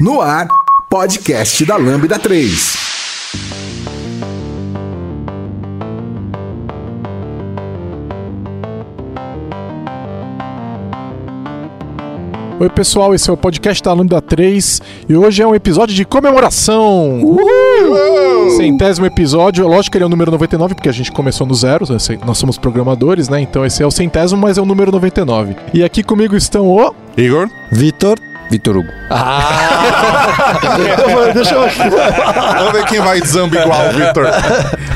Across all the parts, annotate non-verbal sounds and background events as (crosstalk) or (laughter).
No ar, podcast da Lambda 3. Oi, pessoal, esse é o podcast da Lambda 3 e hoje é um episódio de comemoração. Uhul! Centésimo episódio, lógico que ele é o número 99, porque a gente começou no zero, né? nós somos programadores, né? Então esse é o centésimo, mas é o número 99. E aqui comigo estão o. Igor. Vitor. Vitor Hugo. Ah! Deixa eu... Vamos ver quem vai de zamba igual, Vitor.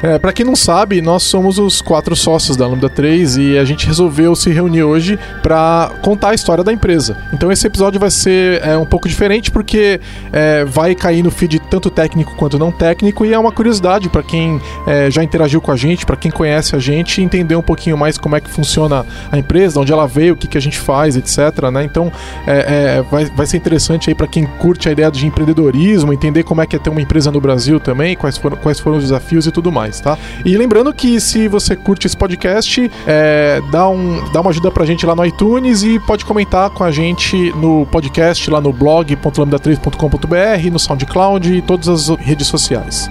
É, pra quem não sabe, nós somos os quatro sócios da Lambda 3 e a gente resolveu se reunir hoje para contar a história da empresa. Então esse episódio vai ser é, um pouco diferente porque é, vai cair no feed tanto técnico quanto não técnico e é uma curiosidade para quem é, já interagiu com a gente, para quem conhece a gente, entender um pouquinho mais como é que funciona a empresa, onde ela veio, o que, que a gente faz, etc. Né? Então é, é, vai, vai ser interessante aí para quem curte a ideia de empreendedorismo, entender como é que é ter uma empresa no Brasil também, quais foram, quais foram os desafios e tudo mais, tá? E lembrando que se você curte esse podcast, é, dá, um, dá uma ajuda pra gente lá no iTunes e pode comentar com a gente no podcast, lá no blog.lambda3.com.br, no SoundCloud e todas as redes sociais.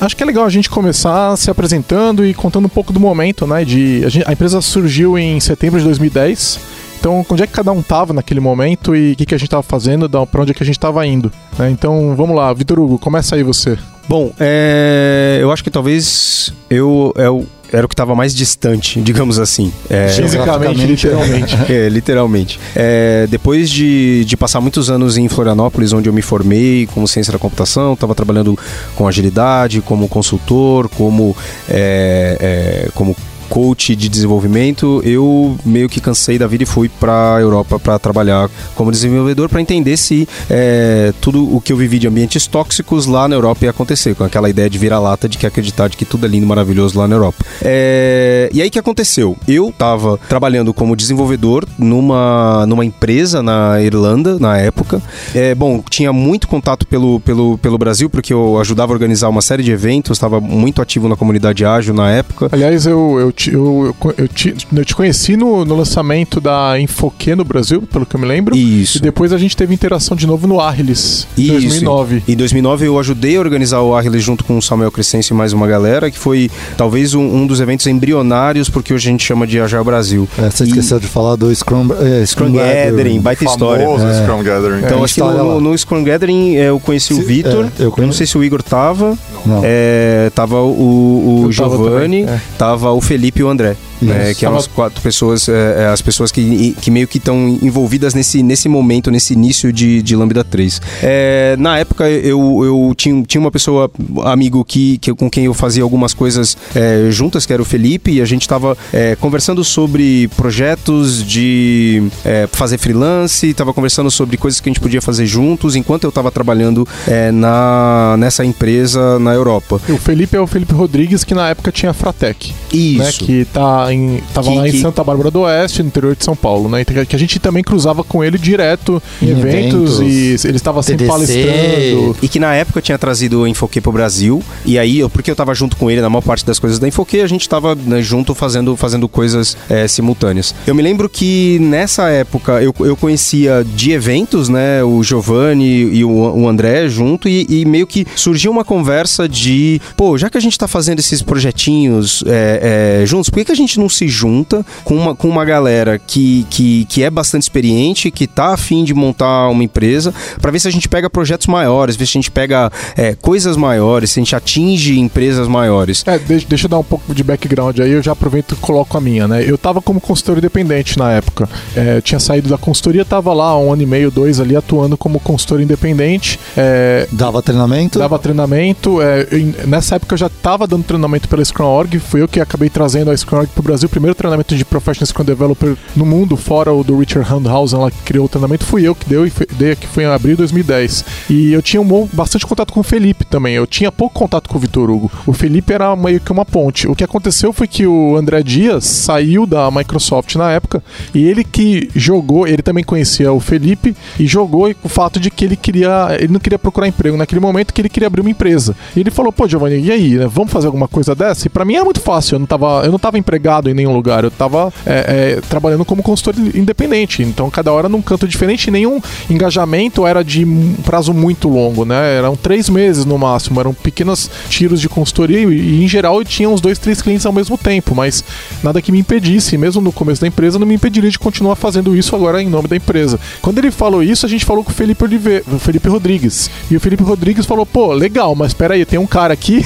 Acho que é legal a gente começar se apresentando e contando um pouco do momento, né? De, a, gente, a empresa surgiu em setembro de 2010. Então, onde é que cada um tava naquele momento e o que, que a gente tava fazendo, para onde é que a gente tava indo? Né? Então, vamos lá, Vitor Hugo, começa aí você. Bom, é, eu acho que talvez eu, eu era o que estava mais distante, (laughs) digamos assim. É, Fisicamente, literalmente. (laughs) é, literalmente. É, depois de, de passar muitos anos em Florianópolis, onde eu me formei como ciência da computação, estava trabalhando com agilidade, como consultor, como, é, é como coach de desenvolvimento, eu meio que cansei da vida e fui para a Europa para trabalhar como desenvolvedor para entender se é, tudo o que eu vivi de ambientes tóxicos lá na Europa ia acontecer, com aquela ideia de virar-lata de que acreditar de que tudo é lindo maravilhoso lá na Europa. É, e aí que aconteceu? Eu estava trabalhando como desenvolvedor numa, numa empresa na Irlanda na época. É, bom, tinha muito contato pelo, pelo, pelo Brasil, porque eu ajudava a organizar uma série de eventos, estava muito ativo na comunidade ágil na época. Aliás, eu, eu te, eu, eu, te, eu te conheci no, no lançamento da Infoque no Brasil, pelo que eu me lembro. Isso. E depois a gente teve interação de novo no Arlis, em Isso. 2009. Em 2009 eu ajudei a organizar o Arlis junto com o Samuel Crescencio e mais uma galera, que foi talvez um, um dos eventos embrionários, porque hoje a gente chama de Agile Brasil. É, você esqueceu e... de falar do Scrum, é, Scrum, Scrum Gathering, baita história. É. Scrum Gathering. Então, é, acho que no, no, Scrum Gathering eu conheci Se, o Vitor. É, eu, eu, não sei se o Igor tava. Não. É, tava o, o Giovanni, tava, é. tava o Felipe e o André né, que são as quatro pessoas, é, é, as pessoas que, que meio que estão envolvidas nesse, nesse momento, nesse início de, de Lambda 3. É, na época eu, eu tinha, tinha uma pessoa, amigo, que, que, com quem eu fazia algumas coisas é, juntas, que era o Felipe, e a gente estava é, conversando sobre projetos de é, fazer freelance, estava conversando sobre coisas que a gente podia fazer juntos, enquanto eu estava trabalhando na, nessa empresa na Europa. O Felipe é o Felipe Rodrigues, que na época tinha a Fratec. Isso. Né, que tá em. Tava que, lá em que... Santa Bárbara do Oeste, no interior de São Paulo, né? Então, que a gente também cruzava com ele direto em, em eventos, eventos, e ele estava sempre palestrando. E que na época tinha trazido o Infoque pro Brasil. E aí, porque eu tava junto com ele na maior parte das coisas da Infoque, a gente tava né, junto fazendo, fazendo coisas é, simultâneas. Eu me lembro que nessa época eu, eu conhecia de eventos, né? O Giovanni e o, o André junto, e, e, meio que surgiu uma conversa de, pô, já que a gente tá fazendo esses projetinhos é, é, juntos, por que, que a gente não se junta com uma, com uma galera que, que, que é bastante experiente, que tá afim de montar uma empresa, para ver se a gente pega projetos maiores, ver se a gente pega é, coisas maiores, se a gente atinge empresas maiores. É, deixa, deixa eu dar um pouco de background aí, eu já aproveito e coloco a minha, né? Eu tava como consultor independente na época. É, tinha saído da consultoria, tava lá um ano e meio, dois ali, atuando como consultor independente. É, dava treinamento? Dava treinamento. É, nessa época eu já tava dando treinamento pela Scrum.org, fui eu que acabei trazendo a Scrum.org pro Brasil, o primeiro treinamento de Professional Scrum Developer no mundo, fora o do Richard Handhausen lá que criou o treinamento, fui eu que deu e dei que foi em abril de 2010. E eu tinha um, bom- bastante contato com o Felipe também. Eu tinha pouco contato com o Vitor Hugo. O Felipe era meio que uma ponte. O que aconteceu foi que o André Dias saiu da Microsoft na época e ele que jogou, ele também conhecia o Felipe e jogou o fato de que ele queria, ele não queria procurar emprego naquele momento, que ele queria abrir uma empresa. E ele falou: "Pô, Giovanni, e aí, né, vamos fazer alguma coisa dessa?" E pra mim era muito fácil. Eu não tava, eu não tava empregado em nenhum lugar. Eu tava é, é, trabalhando como consultor independente. Então cada hora num canto diferente. Nenhum engajamento era de um prazo muito longo, né? Eram três meses no máximo. Eram pequenos tiros de consultoria e, em geral eu tinha uns dois, três clientes ao mesmo tempo. Mas nada que me impedisse, mesmo no começo da empresa, não me impediria de continuar fazendo isso agora em nome da empresa. Quando ele falou isso, a gente falou com o Felipe Oliveira, o Felipe Rodrigues. E o Felipe Rodrigues falou: pô, legal, mas espera aí, tem um cara aqui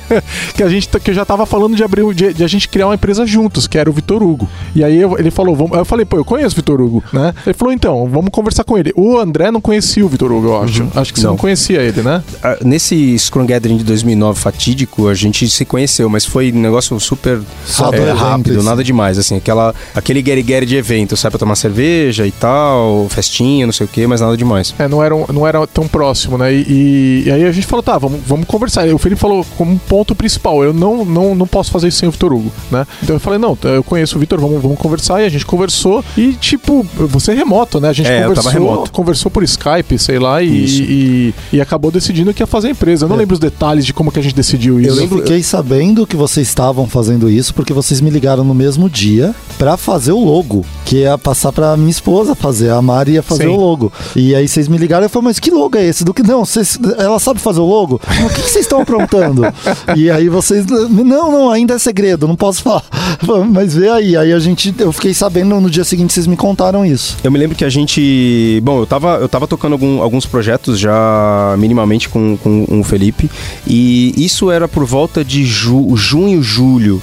(laughs) que a gente tá- que eu já tava falando de abrir de, de a gente criar uma empresa juntos, que era o Vitor Hugo. E aí eu- ele falou, vamos, eu falei, pô, eu conheço o Vitor Hugo, né? Ele falou, então, vamos conversar com ele. O André não conhecia o Vitor Hugo, eu acho. Acho que você não. Não. conhecia ele, né? Ah, Nesse Scrum Gathering de 2009 fatídico, a gente se conheceu, mas foi um negócio super é, do evento, rápido, nada demais, assim, aquela, aquele get de evento, sai pra tomar cerveja e tal, festinha, não sei o que, mas nada demais. É, não era, um- não era tão próximo, né? E, e- e aí a gente falou, tá, vamos, vamos conversar. E o Felipe falou como ponto principal, eu não, não, não posso fazer isso sem o Vitor Hugo, né? Então eu falei, não, eu conheço o Vitor, vamos, vamos conversar. E a gente conversou. E, tipo, você é remoto, né? A gente É, conversou, tava remoto. conversou por Skype, sei lá, e, e, e acabou decidindo que ia fazer a empresa. Eu não lembro os detalhes de como que a gente decidiu isso. Eu fiquei sabendo que vocês estavam fazendo isso porque vocês me ligaram no mesmo dia pra fazer o logo, que ia passar pra minha esposa fazer, a Mari ia fazer Sim. o logo. E aí vocês me ligaram e eu falei, mas que logo é esse? Do que não, vocês, ela sabe fazer o logo? O que, que vocês estão aprontando? (laughs) e aí vocês, não, não, ainda é segredo, não posso falar. Mas vê aí, aí a gente, eu fiquei sabendo no dia seguinte vocês me contaram isso. Eu me lembro que a gente. Bom, eu tava, eu tava tocando algum- alguns projetos já minimamente com, com o Felipe. E isso era por volta de ju- junho, julho.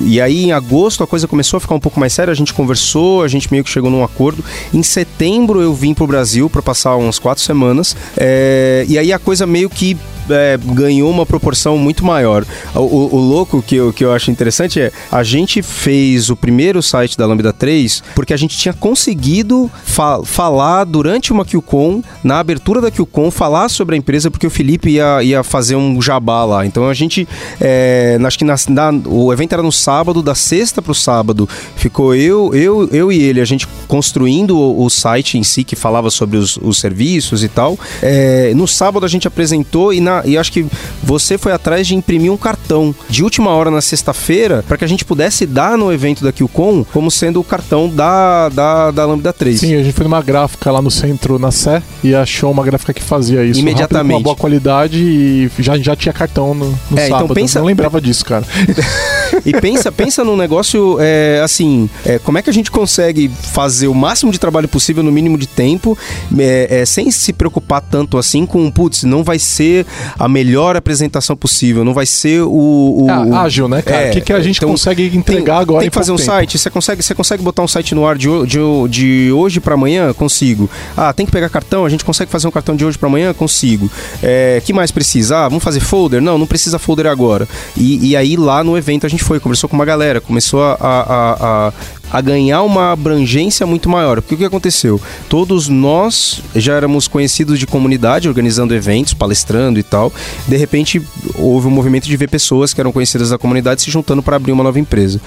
E aí, em agosto, a coisa começou a ficar um pouco mais séria. A gente conversou, a gente meio que chegou num acordo. Em setembro, eu vim pro Brasil para passar umas quatro semanas. É, E aí, a coisa meio que é, ganhou uma proporção muito maior. O, o- o louco que eu, que eu acho interessante é a gente fez o primeiro site da Lambda 3 porque a gente tinha conseguido fa- falar durante uma QCon, na abertura da QCon, falar sobre a empresa porque o Felipe ia, ia fazer um jabá lá. Então a gente, é, acho que na, na- o evento era no sábado, da sexta pro sábado, ficou eu, eu, eu e ele, a gente construindo o, o site em si que falava sobre os, os serviços e tal. É, no sábado a gente apresentou e, na, e acho que você foi atrás de imprimir um cartão de última hora na sexta-feira para que a gente pudesse dar no evento da QCon como sendo o cartão da, da, da Lambda 3. Sim, a gente foi numa gráfica lá no centro, na Sé, e achou uma gráfica que fazia isso. Imediatamente. rápido, Com uma boa qualidade e já, já tinha cartão no, no É, então sábado. pensa- Não lembrava disso, cara. (laughs) E pensa, pensa num negócio é, assim, é, como é que a gente consegue fazer o máximo de trabalho possível no mínimo de tempo, é, é, sem se preocupar tanto assim com, putz, não vai ser a melhor apresentação possível, não vai ser o... o- Ah, ágil, né, cara? É, O que, que a gente então, consegue Tem, entregar agora tem em que fazer um tempo? site, você consegue, você consegue botar um site no ar de, de, de hoje para amanhã? Consigo. Ah, tem que pegar cartão, a gente consegue fazer um cartão de hoje para amanhã? Consigo. É, que mais precisa? Ah, vamos fazer folder? Não, não precisa folder agora. E, e aí lá no evento a gente foi, conversou com uma galera, começou a, a, a, a ganhar uma abrangência muito maior. Porque o que aconteceu? Todos nós já éramos conhecidos de comunidade, organizando eventos, palestrando e tal. De repente, houve um movimento de ver pessoas que eram conhecidas da comunidade se juntando para abrir uma nova empresa.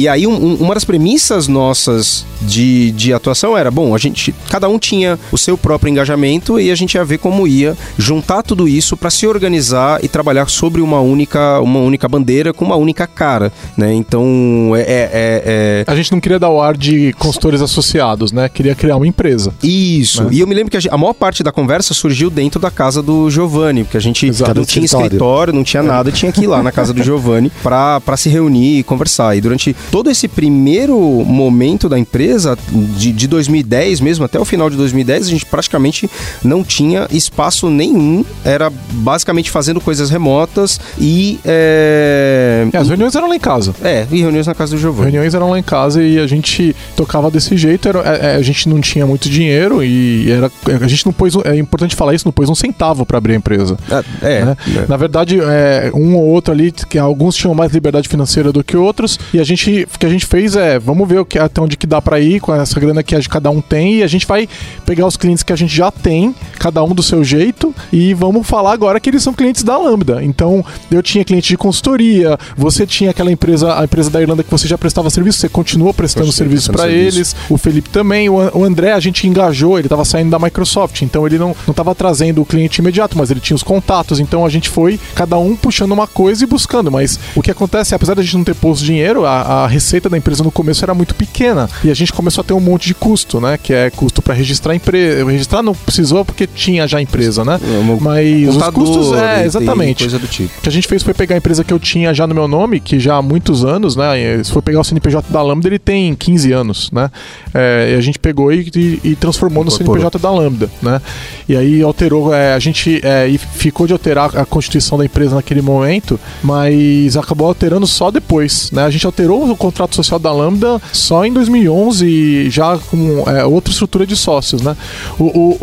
E aí, um- um- uma das premissas nossas de, de atuação era: bom, a gente, cada um tinha o seu próprio engajamento e a gente ia ver como ia juntar tudo isso para se organizar e trabalhar sobre uma única, uma única bandeira com uma única cara, né? Então, é- é- é- é, A gente não queria dar o ar de consultores associados, né? Queria criar uma empresa. Isso. Né? E eu me lembro que a, a maior parte da conversa surgiu dentro da casa do Giovanni, porque a gente Exato. não tinha Escritório. escritório, não tinha nada, tinha que ir lá na casa do (laughs) Giovanni pra se reunir e conversar. E durante todo esse primeiro momento da empresa, de, de 2010 mesmo, até o final de 2010, a gente praticamente não tinha espaço nenhum. Era basicamente fazendo coisas remotas e. É, É, as reuniões eram lá em casa. é, e reuniões na casa do Giovanni. reuniões eram lá em casa e a gente tocava desse jeito. Era, é, é, a gente não tinha muito dinheiro e era, a gente não pôs. É importante falar isso, não pôs um centavo pra abrir a empresa. É, né? é. Na verdade, é, um ou outro ali, que alguns tinham mais liberdade financeira do que outros, e a gente gente, o que a gente fez é, vamos ver o que, até onde que dá para ir com essa grana que cada um tem e a gente vai pegar os clientes que a gente já tem, cada um do seu jeito, e vamos falar agora que eles são clientes da Lambda. Então, eu tinha cliente de consultoria, você tinha aquela empresa, a empresa da Irlanda que você já prestava serviço, você continua prestando Continua serviço para eles, o Felipe também, o André a gente engajou, ele estava saindo da Microsoft, então ele não estava trazendo o cliente imediato, mas ele tinha os contatos, então a gente foi cada um puxando uma coisa e buscando, mas o que acontece, apesar da gente não ter posto dinheiro, a, a receita da empresa no começo era muito pequena e a gente começou a ter um monte de custo, né, que é custo para registrar a empresa, registrar não precisou porque tinha já a empresa, né, mas os custos, é, exatamente. Coisa do tipo. O que a gente fez foi pegar a empresa que eu tinha já no meu nome, que já há muitos anos, né? Se for pegar o CNPJ da Lambda, ele tem 15 anos, né? É, e a gente pegou e, e- e transformou no. CNPJ da Lambda, né? E aí alterou, é, a gente é, e ficou de alterar a constituição da empresa naquele momento, mas acabou alterando só depois, né? A gente alterou o contrato social da Lambda só em 2011, já com é, outra estrutura de sócios, né? O, o-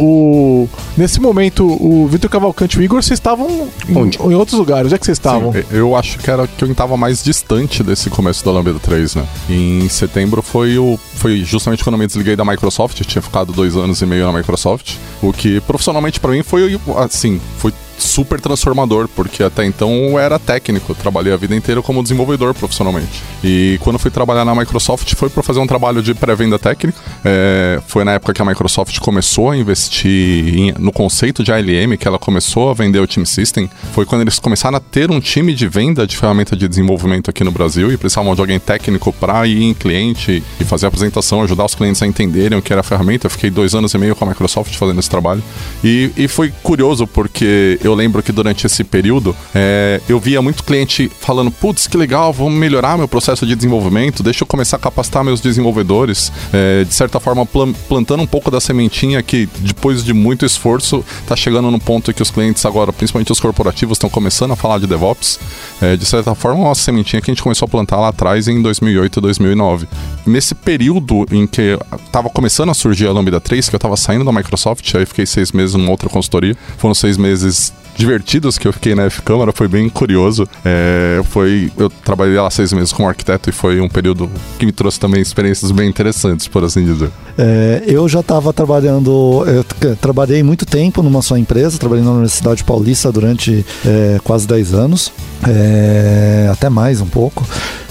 o- nesse momento, o Vitor Cavalcante e o Igor, vocês estavam em, Onde? em outros lugares. Onde é que vocês estavam? Sim, eu acho que era que eu estava mais distante desse começo da Lambda 3, né? Em setembro foi o foi justamente quando eu me desliguei da Microsoft, eu tinha ficado dois anos e meio na Microsoft, o que profissionalmente para mim foi assim, foi super transformador, porque até então eu era técnico, trabalhei a vida inteira como desenvolvedor profissionalmente. E quando fui trabalhar na Microsoft foi para fazer um trabalho de pré-venda técnica. É, foi na época que a Microsoft começou a investir em- no conceito de ALM, que ela começou a vender o Team System. Foi quando eles começaram a ter um time de venda de ferramenta de desenvolvimento aqui no Brasil e precisavam de alguém técnico para ir em cliente e fazer a apresentação, ajudar os clientes a entenderem o que era a ferramenta. Eu fiquei dois anos e meio com a Microsoft fazendo esse trabalho. E, e foi curioso porque eu lembro que durante esse período é, eu via muito cliente falando: putz, que legal, vamos melhorar meu processo de desenvolvimento, deixa eu começar a capacitar meus desenvolvedores. É, de certa forma, plan- plantando um pouco da sementinha que, depois de muito esforço, está chegando no ponto que os clientes agora, principalmente os corporativos, estão começando a falar de DevOps. É, de certa forma, uma sementinha que a gente começou a plantar lá atrás em 2008 e 2009. Nesse período em que estava começando a surgir a Lambda 3, que eu estava saindo da Microsoft, aí fiquei seis meses numa outra consultoria. Foram seis meses divertidos que eu fiquei na F-Câmara, foi bem curioso. É, foi, eu trabalhei lá seis meses como arquiteto e foi um período que me trouxe também experiências bem interessantes, por assim dizer. É, eu já estava trabalhando, eu t- trabalhei muito tempo numa só empresa, trabalhei na Universidade Paulista durante é, quase 10 anos, é, até mais um pouco.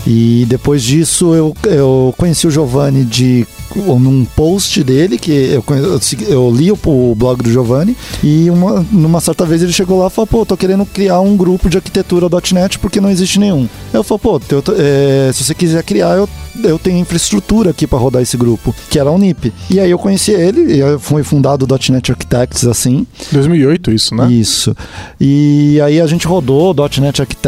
E depois disso eu, eu conheci o Giovanni de num post dele que eu, eu, eu li o, o blog do Giovanni e uma, numa certa vez ele chegou lá e falou, pô, tô querendo criar um grupo de arquitetura .NET porque não existe nenhum. Eu falei, pô, eu é, se você quiser criar, eu, eu tenho infraestrutura aqui para rodar esse grupo, que era a Unip. E aí eu conheci ele, e foi fundado o .NET Architects assim, 2008 isso, né? isso. E aí a gente rodou .NET Architects,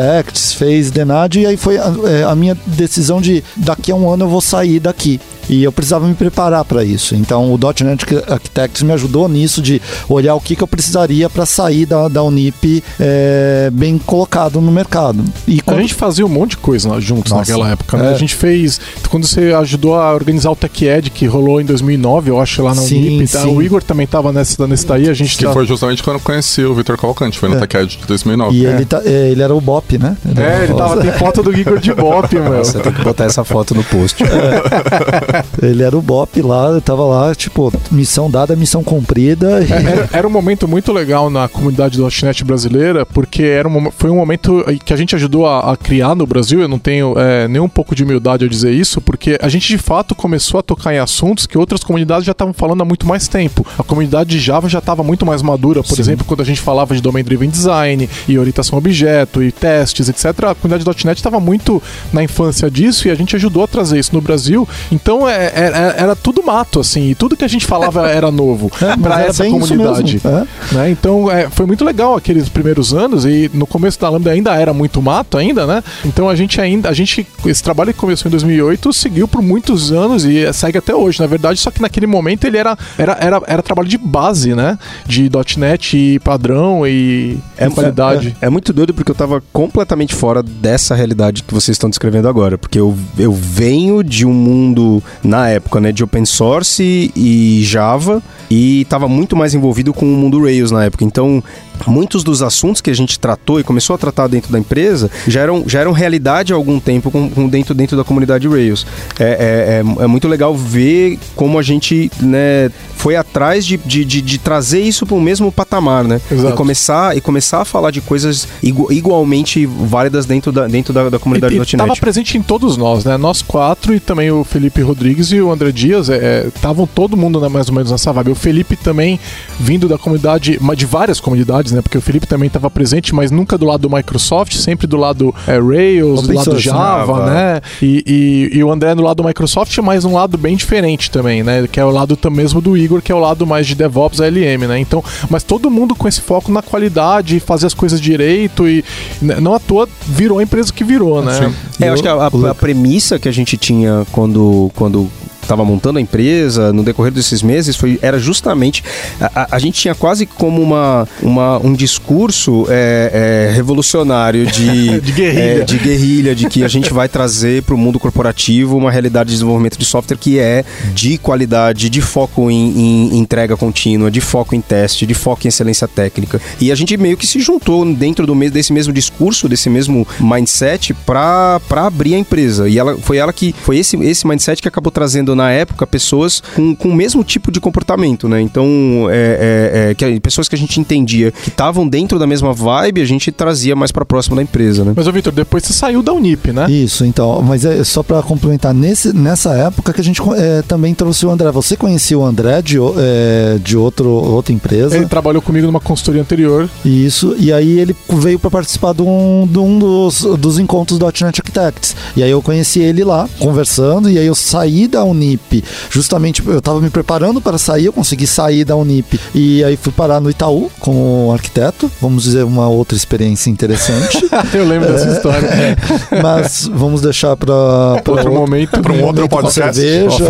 fez Denad e aí foi a, é, a minha decisão de daqui a um ano eu vou sair daqui. E eu precisava me preparar para isso. Então o .NET Architects me ajudou nisso de olhar o que, que eu precisaria para sair da, da Unip é, bem colocado no mercado. E A quando- gente fazia um monte de coisa lá juntos Nossa, naquela época, né? é. A gente fez. Quando você ajudou a organizar o Tech Ed, que rolou em 2009, eu acho, lá na Sim, Unip. tá? sim. O Igor também tava nessa, nesse daí, a gente Que tá- foi justamente quando eu conheci o Vitor Cavalcante, foi no É. TechEd de 2009. E É. ele, tá- é, ele era o Bop, né? É, ele tava, tem foto do Igor de Bop, (laughs) meu. Você tem que botar essa foto no post. (laughs) (laughs) Ele era o Bop lá, tava lá, tipo, missão dada, missão cumprida. E... É, Era, era um momento muito legal na comunidade do .NET brasileira, porque era um, foi um momento que a gente ajudou a, a criar no Brasil. Eu não tenho é, nem um pouco de humildade ao dizer isso, porque a gente de fato começou a tocar em assuntos que outras comunidades já estavam falando há muito mais tempo. A comunidade de Java já estava muito mais madura, por Sim. exemplo, quando a gente falava de Domain Driven Design e orientação a objeto e testes, etc. A comunidade do .NET estava muito na infância disso e a gente ajudou a trazer isso no Brasil. Então é, é- era tudo mato, assim, e tudo que a gente falava era novo (laughs) É, para era essa comunidade. é. né? Então é, foi muito legal aqueles primeiros anos e no começo da Lambda ainda era muito mato ainda, né? Então a gente ainda, a gente, esse trabalho que começou em 2008 seguiu por muitos anos e segue até hoje, na verdade, só que naquele momento ele era, era, era, era trabalho de base, né? De .NET e padrão e É, qualidade. É, é muito doido porque eu tava completamente fora dessa realidade que vocês estão descrevendo agora. Porque eu, eu venho de um mundo na época, né, de open source e Java e estava muito mais envolvido com o mundo Rails na época. Então, muitos dos assuntos que a gente tratou e começou a tratar dentro da empresa já eram, já eram realidade há algum tempo com, com dentro, dentro da comunidade Rails. É, é, é, é, muito legal ver como a gente né, foi atrás de, de, de, de trazer isso para o mesmo patamar, né? Exato. E começar, e começar a falar de coisas igu, igualmente válidas dentro da, dentro da, da comunidade e, .NET. Estava presente em todos nós, né? Nós quatro e também o Felipe Rodrigues e o André Dias estavam é, todo mundo né, mais ou menos nessa vibe. O Felipe também vindo da comunidade, de várias comunidades, né? Porque o Felipe também estava presente, mas nunca do lado do Microsoft, sempre do lado é, Rails, do lado Java, né? E, e, e, o André do lado do Microsoft, mas um lado bem diferente também, né? Que é o lado mesmo do Igor, que é o lado mais de DevOps, ALM, né? Então, mas todo mundo com esse foco na qualidade, fazer as coisas direito e né, não à toa virou a empresa que virou, né? É, eu acho que a, a, a premissa que a gente tinha quando, quando quando estava montando a empresa, no decorrer desses meses, foi, era justamente. A, a gente tinha quase como uma, uma, um discurso é, é, revolucionário de, (laughs) de, guerrilha. É, de guerrilha, de que a gente vai trazer para o mundo corporativo uma realidade de desenvolvimento de software que é de qualidade, de foco em, em entrega contínua, de foco em teste, de foco em excelência técnica. E a gente meio que se juntou dentro do desse mesmo discurso, desse mesmo mindset, para abrir a empresa. E ela, foi ela que. Foi esse, esse mindset que acabou trazendo na época pessoas com, com o mesmo tipo de comportamento, né? Então, é, é, é que, pessoas que a gente entendia que estavam dentro da mesma vibe, a gente trazia mais para próximo da empresa, né? Mas, ô Vitor, depois você saiu da Unip, né? Isso, então. Mas é só para complementar, nesse, nessa época que a gente é, também trouxe o André. Você conhecia o André de, é, de outro, outra empresa? Ele trabalhou comigo numa consultoria anterior. Isso, e aí ele veio para participar de um, de um dos, dos encontros do .NET Architects. E aí eu conheci ele lá, conversando, e aí eu saí da Unip Unip. Justamente eu estava me preparando para sair, eu consegui sair da Unip e aí fui parar no Itaú como arquiteto. Vamos dizer, uma outra experiência interessante. (laughs) eu lembro é, dessa história. É, (laughs) mas vamos deixar para outro, outro momento, para um outro podcast. cerveja,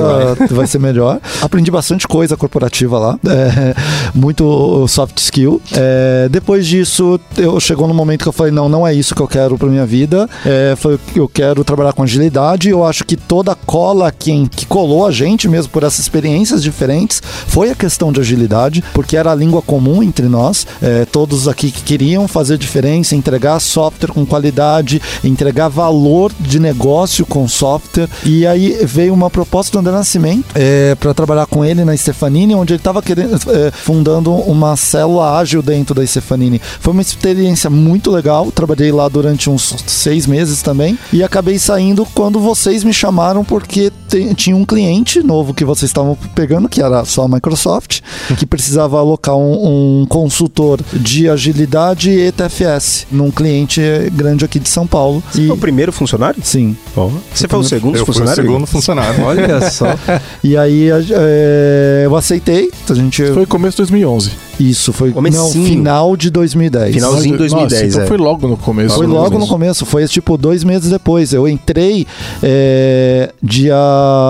(laughs) vai ser melhor. Aprendi bastante coisa corporativa lá, é, muito soft skill. É, depois disso, eu chegou no momento que eu falei, não, não é isso que eu quero para minha vida. É, foi, eu quero trabalhar com agilidade. Eu acho que toda cola que, que colou a gente mesmo por essas experiências diferentes foi a questão de agilidade, porque era a língua comum entre nós, é, todos aqui que queriam fazer diferença, entregar software com qualidade, entregar valor de negócio com software. E aí veio uma proposta do André Nascimento é, para trabalhar com ele na Stefanini, onde ele estava (laughs) é, fundando uma célula ágil dentro da Stefanini. Foi uma experiência muito legal, trabalhei lá durante uns seis meses também e acabei saindo quando vocês me chamaram porque tinha um cliente novo que vocês estavam pegando, que era só a Microsoft, que precisava alocar um, um consultor de agilidade e ETFS num cliente grande aqui de São Paulo. Você e... foi o primeiro funcionário? Sim. Oh. Você foi o segundo eu funcionário? Fui o segundo funcionário. Olha (laughs) só. e aí é, eu aceitei. A gente... Foi começo de 2011. Isso, foi Comecinho. não, final de 2010. Finalzinho de 2010, Nossa, então é. foi logo no começo. Foi logo no começo, foi tipo dois meses depois. Eu entrei é, dia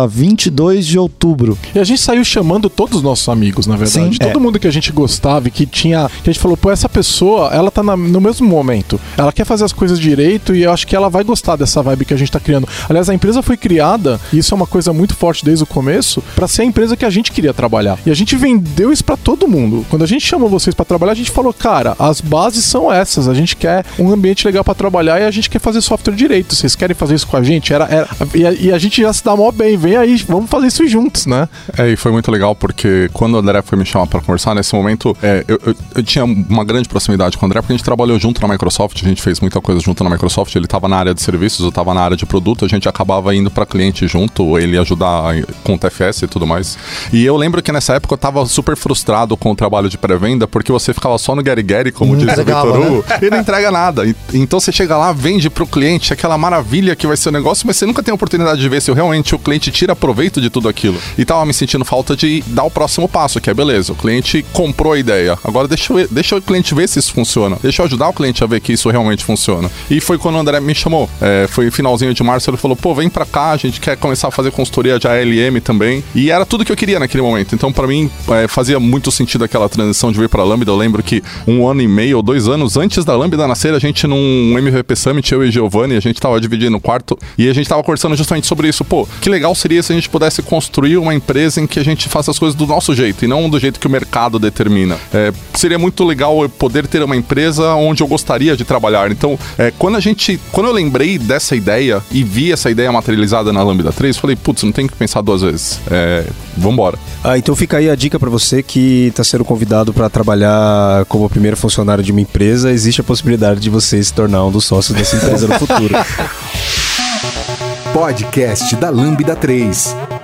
22 de outubro. E a gente saiu chamando todos os nossos amigos, na verdade. Sim, Todo é. mundo que a gente gostava e que tinha. Que a gente falou, pô, essa pessoa, ela tá na, no mesmo momento. Ela quer fazer as coisas direito e eu acho que ela vai gostar dessa vibe que a gente tá criando. Aliás, a empresa foi criada, e isso é uma coisa muito forte desde o começo, para ser a empresa que a gente queria trabalhar. E a gente vendeu isso para todo mundo. Quando a gente chamou vocês para trabalhar, a gente falou, cara, as bases são essas. A gente quer um ambiente legal para trabalhar e a gente quer fazer software direito. Vocês querem fazer isso com a gente? Era, era e, a, e a gente já se dá mó bem. Vem aí, vamos fazer isso juntos, né? É, e foi muito legal porque quando o André foi me chamar para conversar, nesse momento, é, eu, eu, eu, tinha uma grande proximidade com o André porque a gente trabalhou junto na Microsoft, a gente fez muita coisa junto na Microsoft. Ele estava na área de serviços, eu estava na área de produto, a gente acabava indo para cliente junto, ele ajudar com o TFS e tudo mais. E eu lembro que nessa época eu estava super frustrado com o trabalho de pré-venda porque você ficava só no Gary Gary, como diz o Vitor Hugo, né? e não entrega nada. Então você chega lá, vende pro cliente aquela maravilha que vai ser o negócio, mas você nunca tem a oportunidade de ver se realmente o cliente tira proveito de tudo aquilo. E tava me sentindo falta de dar o próximo passo, que é beleza, o cliente comprou a ideia. Agora deixa, eu, deixa o cliente ver se isso funciona. Deixa eu ajudar o cliente a ver que isso realmente funciona. E foi quando o André me chamou. É, foi finalzinho de março, ele falou, pô, vem pra cá, a gente quer começar a fazer consultoria de ALM também. E era tudo que eu queria naquele momento. Então, para mim, é, fazia muito sentido aquela transição transição de vir pra Lambda, eu lembro que um ano e meio ou dois anos antes da Lambda nascer, a gente num MVP Summit, eu e Giovanni, a gente tava dividindo o quarto e a gente tava conversando justamente sobre isso. Pô, que legal seria se a gente pudesse construir uma empresa em que a gente faça as coisas do nosso jeito e não do jeito que o mercado determina. É, seria muito legal eu poder ter uma empresa onde eu gostaria de trabalhar. Então, é, quando a gente. Quando eu lembrei dessa ideia e vi essa ideia materializada na Lambda 3, falei, putz, não tem que pensar duas vezes. É, vambora. Ah, então fica aí a dica para você que está sendo convidado para trabalhar como primeiro funcionário de uma empresa. Existe a possibilidade de você se tornar um dos sócios dessa empresa no futuro. (laughs) Podcast da Lambda 3.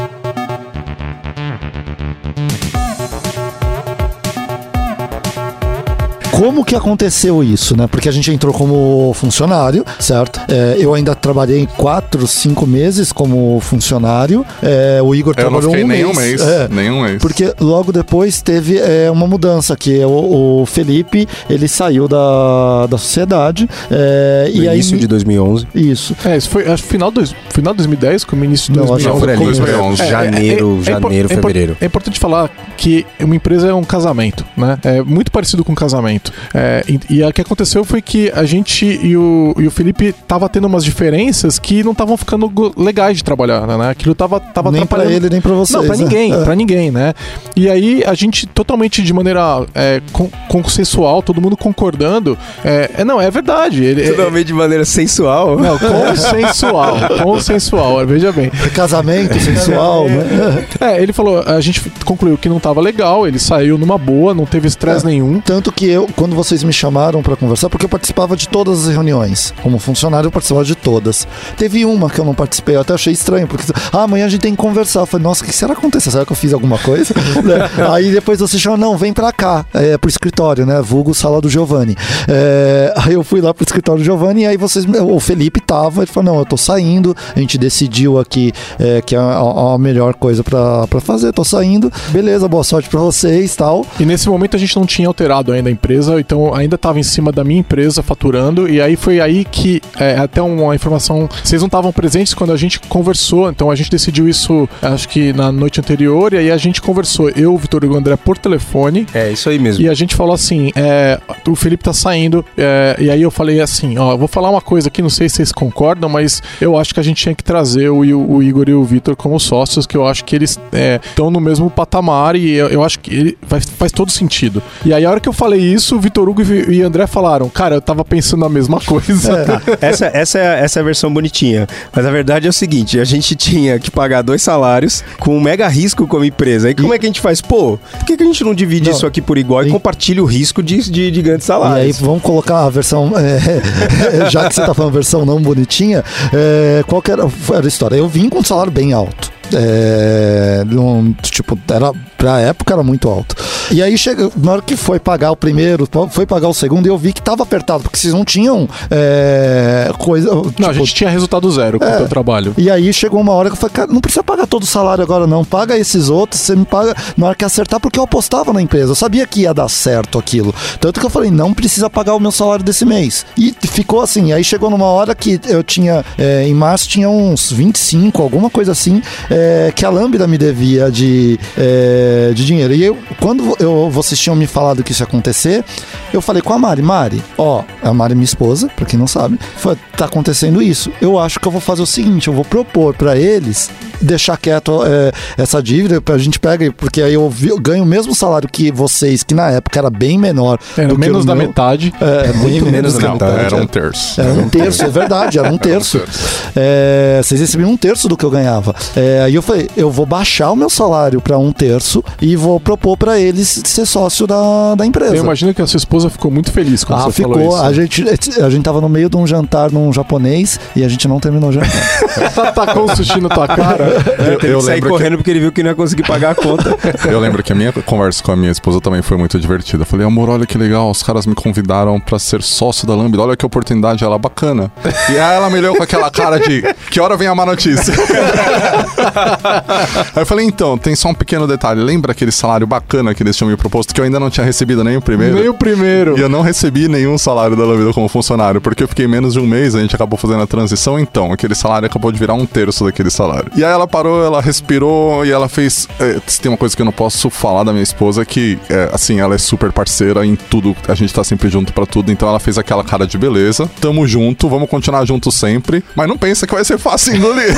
Como que aconteceu isso, né? Porque a gente entrou como funcionário, certo? É, eu ainda trabalhei quatro, cinco meses como funcionário. É, o Igor Eu não trabalhou fiquei um nenhum mês. mês. É, Nenhum mês. Porque logo depois teve é, uma mudança, que é o, o Felipe, ele saiu da, da sociedade. é, No e aí, início de 2011. Isso. É, isso foi acho, que final, dois, final de 2010, como início de Não, acho que 2011. Por ali, começo. 2011. É, janeiro, é- é janeiro, é fevereiro. É importante falar que uma empresa é um casamento, né? É muito parecido com um casamento. É, e, e o que aconteceu foi que a gente e o, e o Felipe tava tendo umas diferenças que não estavam ficando legais de trabalhar, né? Aquilo tava, tava nem pra atrapalhando. ele, nem pra vocês. Não, pra né? ninguém, É. pra ninguém, né? E aí a gente totalmente de maneira é, con- consensual, todo mundo concordando. É, é, não, é verdade. Ele, é- Totalmente de maneira sensual. não, consensual, (laughs) consensual, veja bem. Casamento sensual, né? É, ele falou, a gente concluiu que não tava legal, ele saiu numa boa, não teve estresse nenhum. Tanto que eu, quando vocês me chamaram pra conversar, porque eu participava de todas as reuniões. Como funcionário, eu participava de todas. Teve uma que eu não participei, eu até achei estranho, porque ah, amanhã a gente tem que conversar. Eu falei, nossa, o que será que aconteceu? Será que eu fiz alguma coisa? (laughs) Né? Aí depois você chama, não, vem pra cá, é, pro escritório, né? Vulgo sala do Giovanni. É, aí eu fui lá pro escritório do Giovanni e aí vocês, o Felipe tava, ele falou, não, eu tô saindo, a gente decidiu aqui é, que é a, a melhor coisa pra fazer, tô saindo, beleza, boa sorte pra vocês tal. E nesse momento a gente não tinha alterado ainda a empresa, então ainda estava em cima da minha empresa faturando, e aí foi aí que, é, até uma informação, vocês não estavam presentes quando a gente conversou, então a gente decidiu isso, acho que na noite anterior, e aí a gente conversou, eu, o Vitor e o André, por telefone, É, isso aí mesmo. E a gente falou assim: é, o Felipe tá saindo. é, e aí eu falei assim: ó, vou falar uma coisa aqui, não sei se vocês concordam, mas eu acho que a gente tinha que trazer o, o Igor e o Vitor como sócios, que eu acho que eles estão no mesmo patamar e eu, eu acho que ele faz, faz todo sentido. E aí a hora que eu falei isso, o Vitor Hugo e, e André falaram: cara, eu tava pensando a mesma coisa. (laughs) essa, essa, é, essa é a versão bonitinha. Mas a verdade é o seguinte: a gente tinha que pagar dois salários com um mega risco como empresa. Aí como é que a gente faz? Pô, por que, que a gente não divide Não. isso aqui por igual e, E- compartilha o risco de, de, de grandes E aí salários? vamos colocar a versão, (laughs) é, (laughs) já que você tá falando versão não bonitinha, é, qual que era, era a história? Eu vim com um salário bem alto. É, num- tipo, era, pra época era muito alto. E aí chega, na hora que foi pagar o primeiro, foi pagar o segundo, eu vi que tava apertado, porque vocês não tinham é, coisa. Não, tipo, a gente tinha resultado zero com o teu trabalho. e aí chegou uma hora que eu falei, cara, não precisa pagar todo o salário agora, não. Paga esses outros, você me paga na hora que acertar, porque eu apostava na empresa. Eu sabia que ia dar certo aquilo. Tanto que eu falei, não precisa pagar o meu salário desse mês. E ficou assim. Aí chegou numa hora que eu tinha, é, em março, tinha uns 25, alguma coisa assim, é, que a Lambda me devia de, é, de dinheiro. E eu, quando eu, vocês tinham me falado que isso ia acontecer, eu falei com a Mari, Mari, ó, a Mari, minha esposa, pra quem não sabe, foi, tá acontecendo isso. Eu acho que eu vou fazer o seguinte, eu vou propor pra eles deixar quieto é, essa dívida, pra gente pega, porque aí eu, vi- eu ganho o mesmo salário que vocês, que na época era bem menor. Era menos da meu. metade. É, muito menos da Não, metade. Era um é. terço. Era um terço, é verdade, era um terço. terço. É, vocês recebiam um terço do que eu ganhava. É, aí eu falei, eu vou baixar o meu salário pra um terço e vou propor pra eles ser sócio da, da empresa. Eu imagino que a sua esposa ficou muito feliz quando Ah, você ficou. falou isso. A gente, a gente tava no meio de um jantar num japonês e a gente não terminou o jantar. (laughs) Tacou o sushi na tua cara. Eu, eu que sair lembro que, correndo porque ele viu que não ia conseguir pagar a conta. (laughs) eu lembro que a minha conversa com a minha esposa também foi muito divertida. Eu falei, amor, olha que legal, os caras me convidaram pra ser sócio da Lambda, olha que oportunidade, ela bacana. E aí ela me olhou com aquela cara de, que hora vem a má notícia? (laughs) aí eu falei, então, tem só um pequeno detalhe, lembra aquele salário bacana que eles tinham me proposto, que eu ainda não tinha recebido nem o primeiro? Nem o primeiro. E eu não recebi nenhum salário da Lambda como funcionário, porque eu fiquei menos de um mês, a gente acabou fazendo a transição, então, aquele salário acabou de virar um terço daquele salário. E aí ela parou, ela respirou e ela fez. É, tem uma coisa que eu não posso falar da minha esposa que, é, assim, ela é super parceira em tudo. A gente tá sempre junto pra tudo. Então ela fez aquela cara de beleza. Tamo junto, vamos continuar junto sempre. Mas não pensa que vai ser fácil engolir.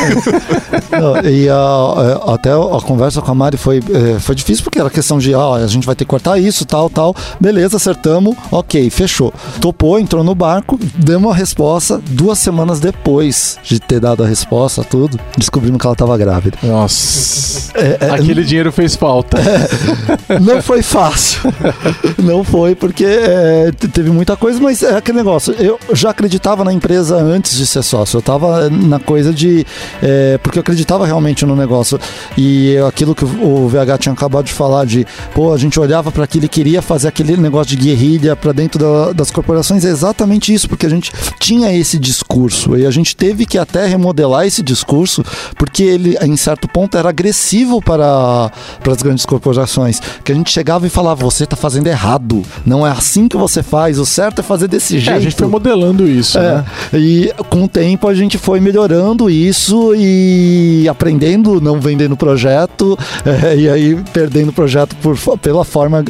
Não, e a- a- até a conversa com a Mari foi, eh, foi difícil porque era questão de ah, a gente vai ter que cortar isso, tal, tal. Beleza, acertamos, ok, fechou. Topou, entrou no barco, demos a resposta. Duas semanas depois de ter dado a resposta, tudo, descobrimos que ela estava grávida. Nossa. É, é, Aquele dinheiro fez falta. (laughs) não foi fácil. Não foi, porque é, te- teve muita coisa, mas é aquele negócio. Eu já acreditava na empresa antes de ser sócio. Eu tava na coisa de. é, porque eu acreditava realmente no negócio. E aquilo que o VH tinha acabado de falar, de pô, a gente olhava para aquilo e queria fazer aquele negócio de guerrilha para dentro da- das corporações. É exatamente isso, porque a gente tinha esse discurso. E a gente teve que até remodelar esse discurso, porque ele, em certo ponto, era agressivo para, para as grandes corporações. Que a gente chegava e falava: você está fazendo errado. Não é assim que você faz. O certo é fazer desse É, jeito. a gente foi modelando isso, É, né? e com o tempo a gente foi melhorando isso e aprendendo, não vendendo projeto, é, e aí perdendo o projeto por, pela forma,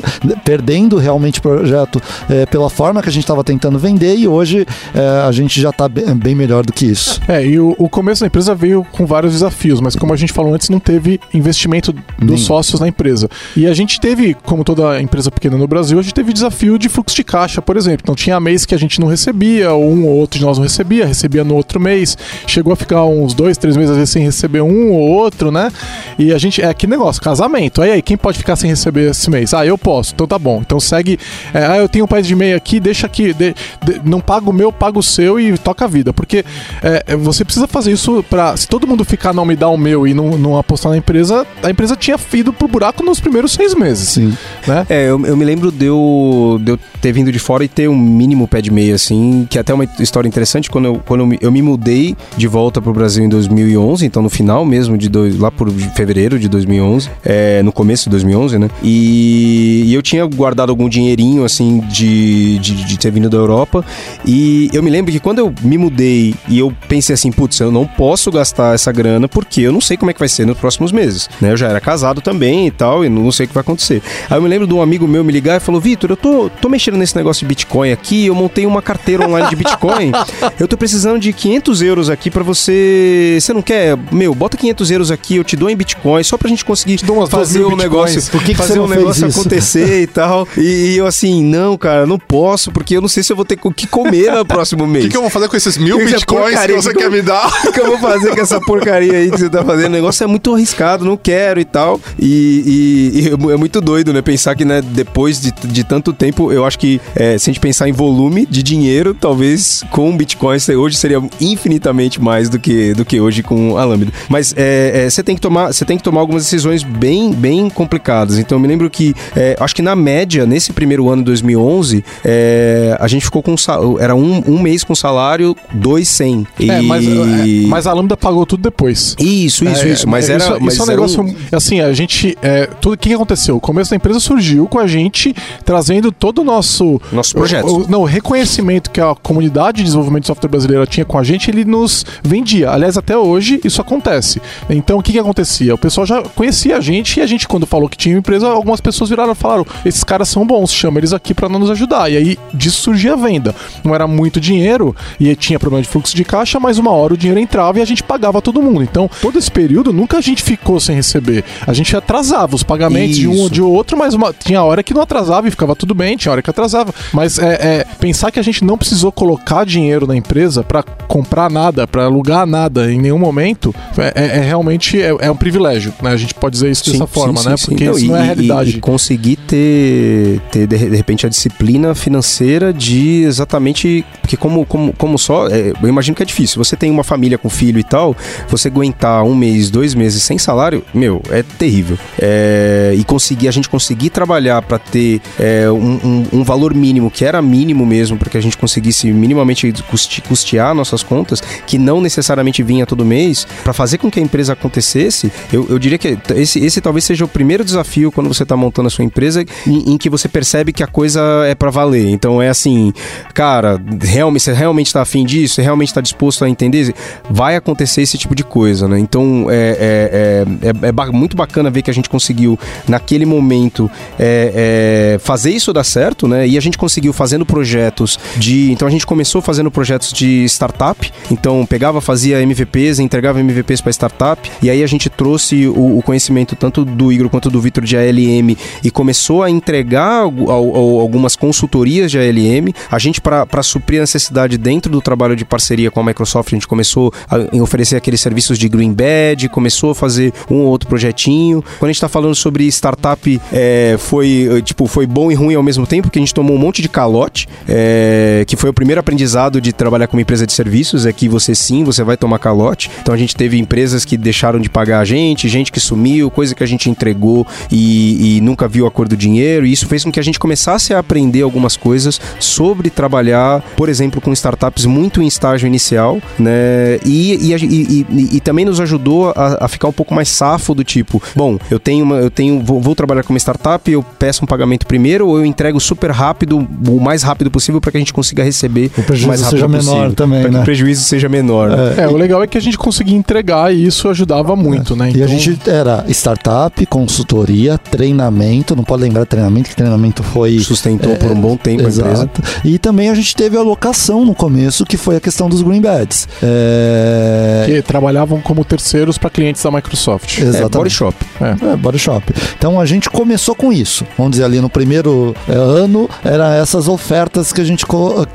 perdendo realmente o projeto é, pela forma que a gente estava tentando vender e hoje é, a gente já está bem, bem melhor do que isso. É, e o, o começo da empresa veio com vários desafios, mas como a gente falou antes, não teve investimento dos Nenhum. sócios na empresa. E a gente teve, como toda empresa pequena no Brasil, a gente teve desafio de fluxo de caixa, por exemplo. Então tinha mês que a gente não recebia, ou um ou outro de nós não recebia, recebia no outro mês. Chegou a ficar uns dois, três meses às vezes sem receber um ou outro, né? E a gente, é que negócio, casamento. Aí, aí, quem pode ficar sem receber esse mês? Ah, eu posso, então tá bom. Então segue. é, ah, eu tenho um país de e-mail aqui, deixa aqui. de- de- não paga o meu, paga o seu e toca a vida. Porque é, você precisa fazer isso pra. Se todo mundo ficar, não me dá o meu e não, não apostar na empresa, a empresa tinha ido pro buraco nos primeiros seis meses. Sim. Né? É, eu, eu me lembro de eu, de eu ter vindo de fora e ter um mínimo pé de meia, assim, que é até uma história interessante, quando eu, quando eu, me, eu me mudei de volta pro Brasil em 2011, então no final mesmo, de dois, lá por fevereiro de 2011, é, no começo de 2011, né, e, e eu tinha guardado algum dinheirinho, assim, de, de, de ter vindo da Europa, e eu me lembro que quando eu me mudei e eu pensei assim, putz, eu não posso gastar essa grana porque eu não sei como é que vai ser nos próximos meses, né, eu já era casado também e tal, e não sei o que vai acontecer. Aí eu me lembro de um amigo meu me ligar e falou: Vitor, eu tô, tô mexendo nesse negócio de Bitcoin aqui, eu montei uma carteira online de Bitcoin. eu tô precisando de 500 euros aqui pra você. Você não quer? Meu, bota 500 euros aqui, eu te dou em Bitcoin, só pra gente conseguir fazer o negócio, bitcoins. Por que que fazer o fez negócio isso? acontecer e tal. (laughs) E, e eu assim, não, cara, não posso, porque eu não sei se eu vou ter o que comer no próximo (laughs) O mês. que, que eu vou fazer com esses mil (laughs) bitcoins que você que quer eu- me dar? O que eu vou fazer com essa porcaria aí que você tá fazendo? O negócio é muito arriscado, não quero e tal. E, e- e é muito doido, né? Pensar que, né, depois de, de tanto tempo, eu acho que é, se a gente pensar em volume de dinheiro, talvez com o Bitcoin se- hoje seria infinitamente mais do que, do que hoje com a Lambda. Mas é, é, você tem que tomar, você tem que tomar algumas decisões bem, bem complicadas. Então eu me lembro que é, acho que na média, nesse primeiro ano de 2011, é, a gente ficou com era um, um mês com salário 2,100. É, mas, E- é, mas a Lambda pagou tudo depois. Isso, isso, É, isso. Mas é, era. Isso, mas isso é um negócio. Assim, a gente. É, tudo o que, aconteceu? O começo da empresa surgiu com a gente trazendo todo o nosso. Nossos projetos. O, o- não, o reconhecimento que a comunidade de desenvolvimento de software brasileira tinha com a gente, ele nos vendia. Aliás, até hoje isso acontece. Então, o que, que acontecia? O pessoal já conhecia a gente e a gente, quando falou que tinha empresa, algumas pessoas viraram e falaram: esses caras são bons, chama eles aqui para nos ajudar. E aí disso surgia a venda. Não era muito dinheiro e tinha problema de fluxo de caixa, mas uma hora o dinheiro entrava e a gente pagava todo mundo. Então, todo esse período nunca a gente ficou sem receber. A gente atrasava os pagamentos de um ou Isso. de outro, mas uma- tinha hora que não atrasava e ficava tudo bem, tinha hora que atrasava. Mas é, é, pensar que a gente não precisou colocar dinheiro na empresa para comprar nada, para alugar nada em nenhum momento, é, é- é realmente é, é um privilégio, né? A gente pode dizer isso dessa forma, né? Porque isso e- não é a e- realidade. E, conseguir ter, ter de, de repente, a disciplina financeira de exatamente. Porque, como, como, como só. é, eu imagino que é difícil. Você tem uma família com filho e tal, você aguentar um mês, dois meses sem salário, meu, é terrível. É, e conseguir, a gente conseguir trabalhar para ter é, um, um- um valor mínimo, que era mínimo mesmo, para que a gente conseguisse minimamente custe- custear nossas contas, que não necessariamente vinha todo mês, para fazer com que a empresa acontecesse, eu, eu diria que esse, esse talvez seja o primeiro desafio quando você está montando a sua empresa, em, em que você percebe que a coisa é para valer. Então é assim, cara, realmente, você realmente está afim disso? Você realmente está disposto a entender? Vai acontecer esse tipo de coisa, né? Então é, é, é, é ba- muito bacana ver que a gente conseguiu, naquele momento, é, é, fazer isso dar certo, né? E a gente conseguiu fazendo projetos de. Então a gente começou fazendo projetos de startup. Então pegava, fazia MVPs, entregava MVPs para startup. E aí a gente trouxe o, o conhecimento tanto do Igor quanto do Vitor de ALM e começou a entregar al- al- algumas consultorias de ALM. A gente, para suprir a necessidade dentro do trabalho de parceria com a Microsoft, a gente começou a oferecer aqueles serviços de Green Badge, começou a fazer um ou outro projetinho. Quando a gente está falando sobre startup, é, foi tipo foi bom e ruim ao mesmo tempo, porque a gente tomou um monte de calote, é, que foi o primeiro aprendizado de trabalhar com uma empresa de serviços, é que você sim, você vai tomar calote. Então a gente teve empresas que deixaram de pagar a gente, gente que sumiu, coisa que a gente entregou e, e nunca viu a cor do dinheiro. E isso fez com que a gente começasse a aprender algumas coisas sobre trabalhar, por exemplo, com startups muito em estágio inicial, né? E, e, e- e- e também nos ajudou a, a ficar um pouco mais safo do tipo, bom, eu tenho uma, eu tenho, vou, vou trabalhar com uma startup, eu peço um pagamento primeiro ou eu entrego super rápido, o mais rápido possível para que a gente consiga receber O mais rápido seja menor possível, também, pra que né? o prejuízo seja menor. né? É, o legal é que a gente conseguia entregar e isso ajudava muito, né? E a gente era startup, consultoria, treinamento, não pode lembrar treinamento, que treinamento foi. Sustentou por um bom tempo a empresa. Exato. E também a gente teve a locação no começo, que foi a questão dos green beds. É... que trabalhavam como terceiros para clientes da Microsoft. É, Exatamente. body shop. É, body shop. Então a gente começou com isso. Vamos dizer ali no primeiro é, ano, eram essas ofertas que a gente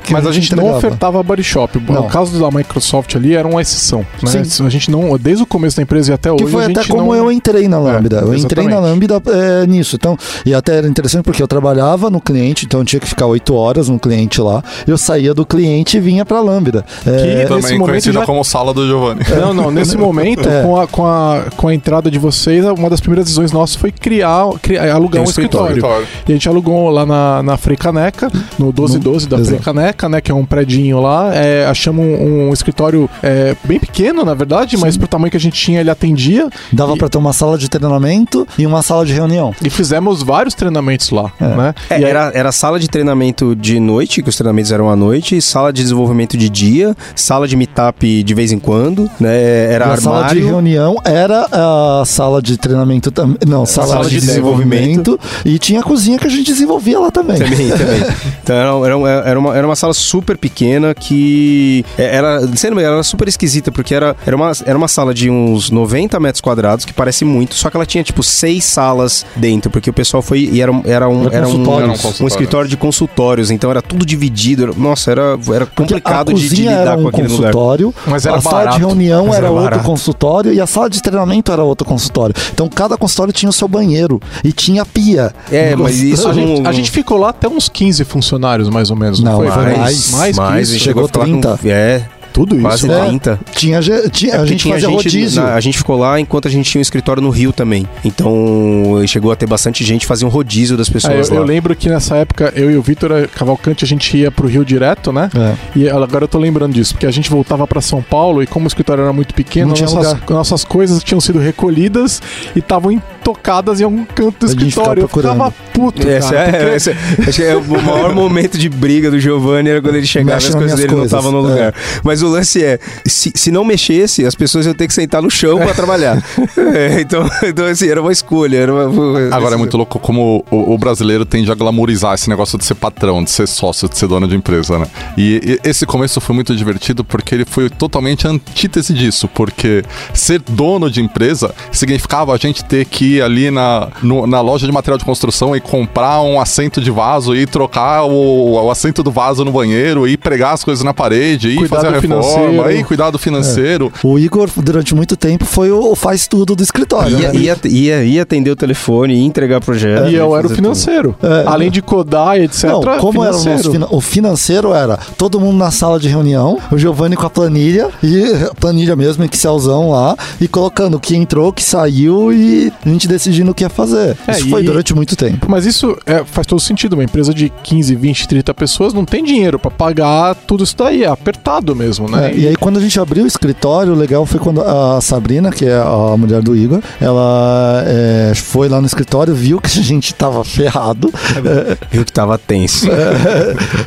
que Mas a gente não entregava. ofertava body shop. Não. No caso da Microsoft ali era uma exceção. Né? Sim. A gente não, desde o começo da empresa e até Que hoje. foi a até como não... eu entrei na Lambda. eu É, entrei na Lambda é, nisso. Então, e até era interessante porque eu trabalhava no cliente, então eu tinha que ficar oito horas no cliente lá. Eu saía do cliente e vinha pra Lambda. É, Que- Nesse Também momento conhecida já- como sala do Giovanni. Não, não. Nesse (laughs) momento, É. com, a, com, a, com a entrada de vocês, uma das primeiras decisões nossas foi criar, criar alugar Um um escritório. escritório. E a gente alugou lá na, na Frei Caneca, no 1212 da Exato. Frei Caneca, né? Que é um predinho lá. É, achamos um, um escritório é, bem pequeno, na verdade, mas pro tamanho que a gente tinha, ele atendia. Dava E- pra ter uma sala de treinamento e uma sala de reunião. E fizemos vários treinamentos lá, É. né? É, E aí- era, era sala de treinamento de noite, que os treinamentos eram à noite, sala de desenvolvimento de dia, sala de meetup de vez em quando, né? Era a sala de armário. reunião era a sala de treinamento também. Não, sala, sala de, de desenvolvimento. E tinha a cozinha que a gente desenvolvia lá também. Também, (laughs) também. Então era, era, uma- era, uma, era uma sala super pequena que é, era, sendo bem, era super esquisita, porque era, era, uma, era uma sala de uns 90 metros quadrados, que parece muito, só que ela tinha tipo seis salas dentro, porque o pessoal foi e era, um- era um, Era era um. Era um um escritório de consultórios, então era tudo dividido. era- nossa, era, era complicado a de, de lidar era com um aquele lugar. consultório, Mas era a sala barato. de reunião era, era outro barato. consultório e a sala de treinamento era outro consultório. Então cada consultório tinha o seu banheiro e tinha pia. É, No mas isso A gente, não- a gente ficou lá até uns 15 funcionários, mais ou menos. Não, Não, foi? Mais, mais, mais, que mais, isso. chegou chegou a ficar lá 30. com- é, Tudo isso. quase É. 30. tinha, tinha- É a gente tinha fazia rodízio. na- a gente ficou lá enquanto a gente tinha um escritório no Rio também. Então chegou a ter bastante gente, fazia um rodízio das É, pessoas eu, lá. eu lembro que nessa época eu e o Vitor Cavalcante a gente ia pro Rio direto, né? É. E agora eu tô lembrando disso, porque a gente voltava pra São Paulo e como o escritório era muito pequeno, nossas, nossas coisas tinham sido recolhidas e estavam tocadas em algum canto do escritório. Eu ficava puto, Esse cara. é, porque- esse é- acho que é o maior (laughs) momento de briga do Giovanni era quando ele chegava e as coisas dele não coisas, estavam no é. lugar. Mas o lance é, se, se não mexesse, as pessoas iam ter que sentar no chão pra trabalhar. (laughs) É, então, (laughs) então, assim, era uma escolha. Era uma, Agora é muito louco como o, o brasileiro tende a glamorizar esse negócio de ser patrão, de ser sócio, de ser dono de empresa, né? E, e esse começo foi muito divertido porque ele foi totalmente antítese disso, porque ser dono de empresa significava a gente ter que ir ali na, no- na loja de material de construção e comprar um assento de vaso e trocar o, o assento do vaso no banheiro e pregar as coisas na parede e fazer a reforma financeiro. e cuidar do financeiro. O Igor, durante muito tempo, foi o faz tudo do escritório. Ia, né? ia, ia, ia atender o telefone, ia entregar projeto. E eu era o financeiro. É. Além de codar e etc. Não, como era o financeiro. nosso o financeiro era todo mundo na sala de reunião, o Giovanni com a planilha e a planilha mesmo, Excelzão lá, e colocando o que entrou, o que saiu e a gente gente decidindo o que ia fazer. É, Isso foi e- durante muito tempo. Mas isso é, faz todo sentido. Uma empresa de 15, 20, 30 pessoas não tem dinheiro pra pagar tudo isso daí. É apertado mesmo, né? É, e aí, quando a gente abriu o escritório, o legal foi quando a Sabrina, que é a mulher do Igor, ela é, foi lá no escritório, viu que a gente tava ferrado (laughs) Viu que tava tenso.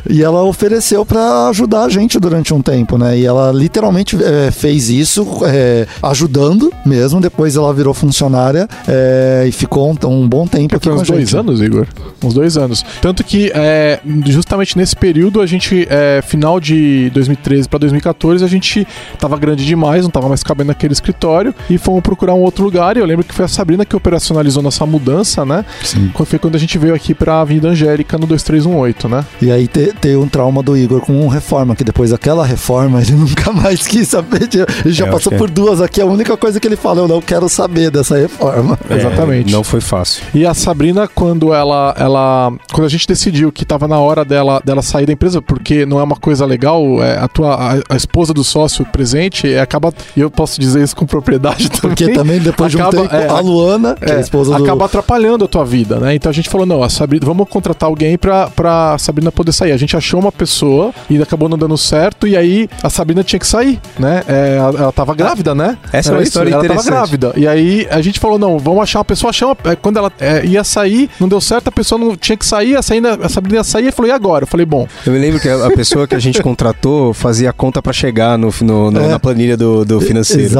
e ela ofereceu pra ajudar a gente durante um tempo, né? E ela literalmente é, fez isso é, ajudando mesmo. Depois ela virou funcionária é, e ficou um, um bom tempo aqui uns dois gente. anos, Igor? Uns dois anos. Tanto que, é, justamente nesse período, a gente, é, final de 2013 para 2014, a gente tava grande demais, não tava mais cabendo naquele escritório e fomos procurar um outro lugar. E eu lembro que foi a Sabrina que operacionalizou nossa mudança, né? Sim. Quando- Foi quando a gente veio aqui pra Avenida Angélica no 2318, né? E aí te- tem um trauma do Igor com reforma, que depois daquela reforma ele (laughs) nunca mais quis saber. de- Ele já É, passou por duas aqui, a única coisa que ele fala, eu não quero saber dessa reforma. (laughs) É, Exatamente. não foi fácil. E a Sabrina, quando ela, ela. Quando a gente decidiu que tava na hora dela, dela sair da empresa, porque não é uma coisa legal, é, a tua a, a esposa do sócio presente é, acaba. E eu posso dizer isso com propriedade também. Porque também depois de um acaba- tempo, é, a Luana, é, a É, esposa do... acaba atrapalhando a tua vida, né? Então a gente falou, não, a Sabrina, vamos contratar alguém pra, pra Sabrina poder sair. A gente achou uma pessoa e acabou não dando certo, e aí a Sabrina tinha que sair, né? É, ela, ela tava grávida, né? Essa é Era uma isso? história ela interessante. tava grávida. E aí a gente falou, não, vamos achar uma pessoa, achamos, é, quando ela é, ia sair, não deu certo, a pessoa não tinha que sair, a, saída, a Sabrina ia sair, e falou, e agora? Eu falei, bom, Eu me lembro que a a pessoa que a gente contratou fazia a conta pra chegar no, no- no- É. na planilha do, do financeiro.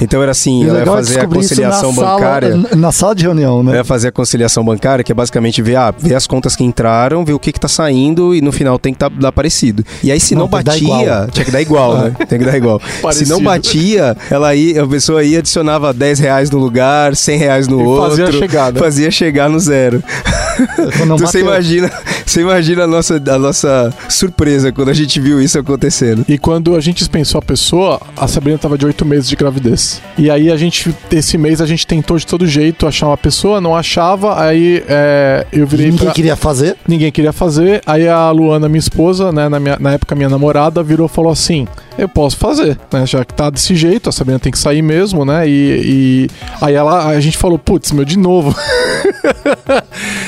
Então era assim, E ela ia é fazer a conciliação na bancária. Sala, na sala de reunião, né? Ela ia fazer a conciliação bancária, que é basicamente ver, ah, ver as contas que entraram, ver o que que tá saindo e no final tem que tá, dar parecido. E aí se não, Não, batia, tinha que dar igual, né? (laughs) Tem que dar igual. Se não batia, ela ia, a pessoa ia adicionava 10 reais no lugar, 100 reais no E outro. fazia a chegada. Fazia chegar no zero. (laughs) Então você imagina, você imagina a nossa, a nossa surpresa quando a gente viu isso acontecendo. E quando a gente dispensou a pessoa, a Sabrina tava de oito meses de gravidez. E aí a gente, esse mês, a gente tentou de todo jeito achar uma pessoa, não achava, aí é, eu virei Ninguém pra... queria fazer. Ninguém queria fazer, aí a Luana, minha esposa, né, na, minha- na época minha namorada, virou e falou assim, eu posso fazer, né, já que tá desse jeito, a Sabrina tem que sair mesmo, né, e, e aí ela, a gente falou, putz, meu, de novo. (laughs)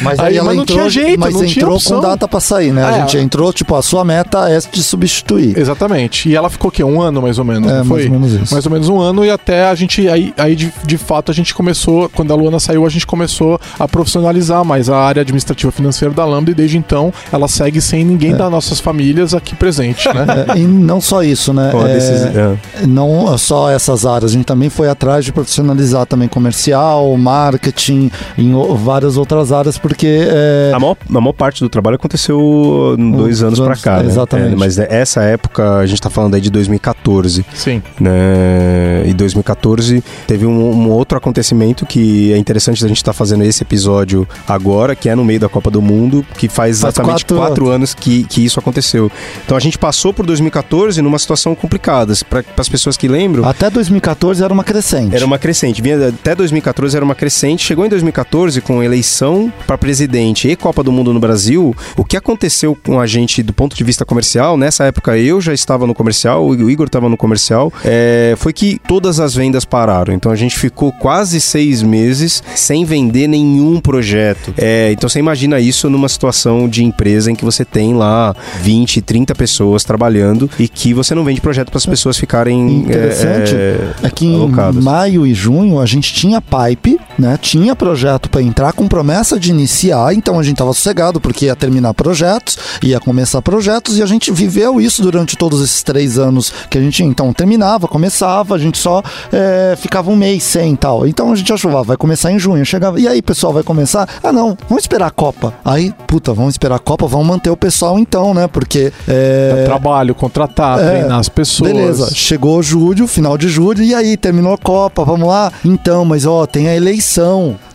Mas Aí, aí, ela mas não entrou, tinha jeito, mas não tinha entrou opção. com data pra sair, né? É, a gente ela- entrou, tipo, a sua meta é te substituir. Exatamente. E ela ficou o quê? Um ano mais ou menos, É, não mais foi? ou menos isso. Mais ou menos um ano e até a gente, aí, aí de, de fato a gente começou, quando a Luana saiu, a gente começou a profissionalizar mais a área administrativa financeira da Lambda e desde então ela segue sem ninguém das nossas famílias aqui presente, né? (laughs) É, e não só isso, né? É, é. Não só essas áreas, a gente também foi atrás de profissionalizar também comercial, marketing, em várias outras áreas, porque é, A maior, a maior parte do trabalho aconteceu em dois Uns anos pra anos, cá, né? exatamente. É, mas essa época, a gente tá falando aí de 2014, Sim. né? E 2014 teve um, um outro acontecimento que é interessante da gente estar fazendo esse episódio agora, que é no meio da Copa do Mundo, que faz Faz exatamente quatro quatro, anos que, que isso aconteceu. Então a gente passou por 2014 numa situação complicada. Para as pessoas que lembram, até 2014 era uma crescente. Era uma crescente. Vinha até 2014 era uma crescente. Chegou em 2014 com eleição para presidente e Copa do Mundo no Brasil. O que aconteceu com a gente do ponto de vista comercial? Nessa época eu já estava no comercial, o Igor estava no comercial. é, foi que todas as vendas pararam. Então a gente ficou quase seis meses sem vender nenhum projeto. É, então você imagina isso numa situação de empresa em que você tem lá 20, 30 pessoas trabalhando e que você não vende projeto para as pessoas ficarem Interessante é, É que em alocadas. maio e junho a gente tinha pipe, né? Tinha projeto para entrar com promessa de iniciar, então a gente tava sossegado porque ia terminar projetos, ia começar projetos e a gente viveu isso durante todos esses três anos que a gente então terminava, começava, a gente só é, ficava um mês sem tal. Então a gente achou, ah, vai começar em junho. Chegava, e aí pessoal, vai começar? Ah não, vamos esperar a Copa. Aí, puta, vamos esperar a Copa, vamos manter o pessoal então, né? Porque é, Trabalho, contratar, É, treinar as pessoas. Beleza, chegou julho, final de julho, e aí, terminou a Copa, vamos lá? Então, mas ó, tem a eleição.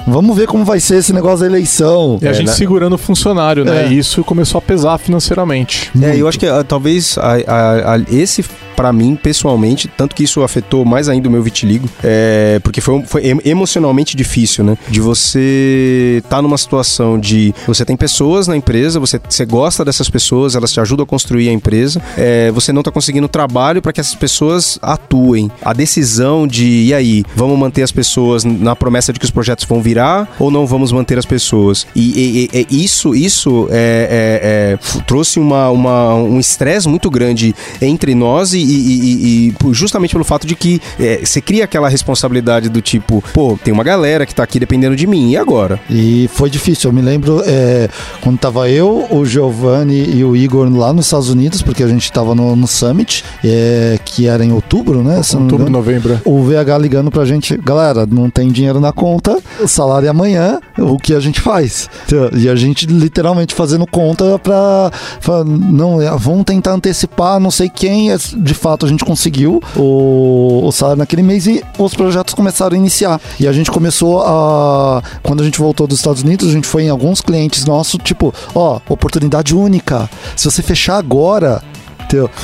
Vamos ver como vai ser esse negócio da eleição. E a É, gente né? segurando o funcionário, né? É. E isso começou a pesar financeiramente. É, eu acho que ah, talvez a- a- a- esse para mim, pessoalmente, tanto que isso afetou mais ainda o meu vitiligo, é, porque foi, foi emocionalmente difícil, né? De você estar tá numa situação de você tem pessoas na empresa, você, você gosta dessas pessoas, elas te ajudam a construir a empresa, é, você não está conseguindo trabalho para que essas pessoas atuem. A decisão de, e aí, vamos manter as pessoas na promessa de que os projetos vão virar ou não vamos manter as pessoas? E, e, e isso, isso é, é, é trouxe uma, uma um estresse muito grande entre nós e, e, e, justamente pelo fato de que é, você cria aquela responsabilidade do tipo, pô, tem uma galera que tá aqui dependendo de mim, e agora? E foi difícil, eu me lembro é, quando tava eu, o Giovanni e o Igor lá nos Estados Unidos, porque a gente tava no, no Summit, é, que era em outubro, né? Outubro, novembro. O VH ligando pra gente, galera, não tem dinheiro na conta, o salário é amanhã, o que a gente faz? E a gente literalmente fazendo conta pra, pra não, é, vamos tentar antecipar não sei quem, é, de fato a gente conseguiu o, o salário naquele mês e os projetos começaram a iniciar. E a gente começou a. Quando a gente voltou dos Estados Unidos, a gente foi em alguns clientes nossos, tipo, ó, oportunidade única. Se você fechar agora,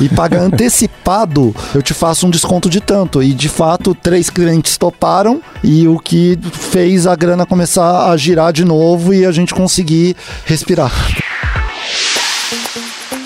e pagar (laughs) antecipado, eu te faço um desconto de tanto. E de fato, três clientes toparam e o que fez a grana começar a girar de novo e a gente conseguir respirar.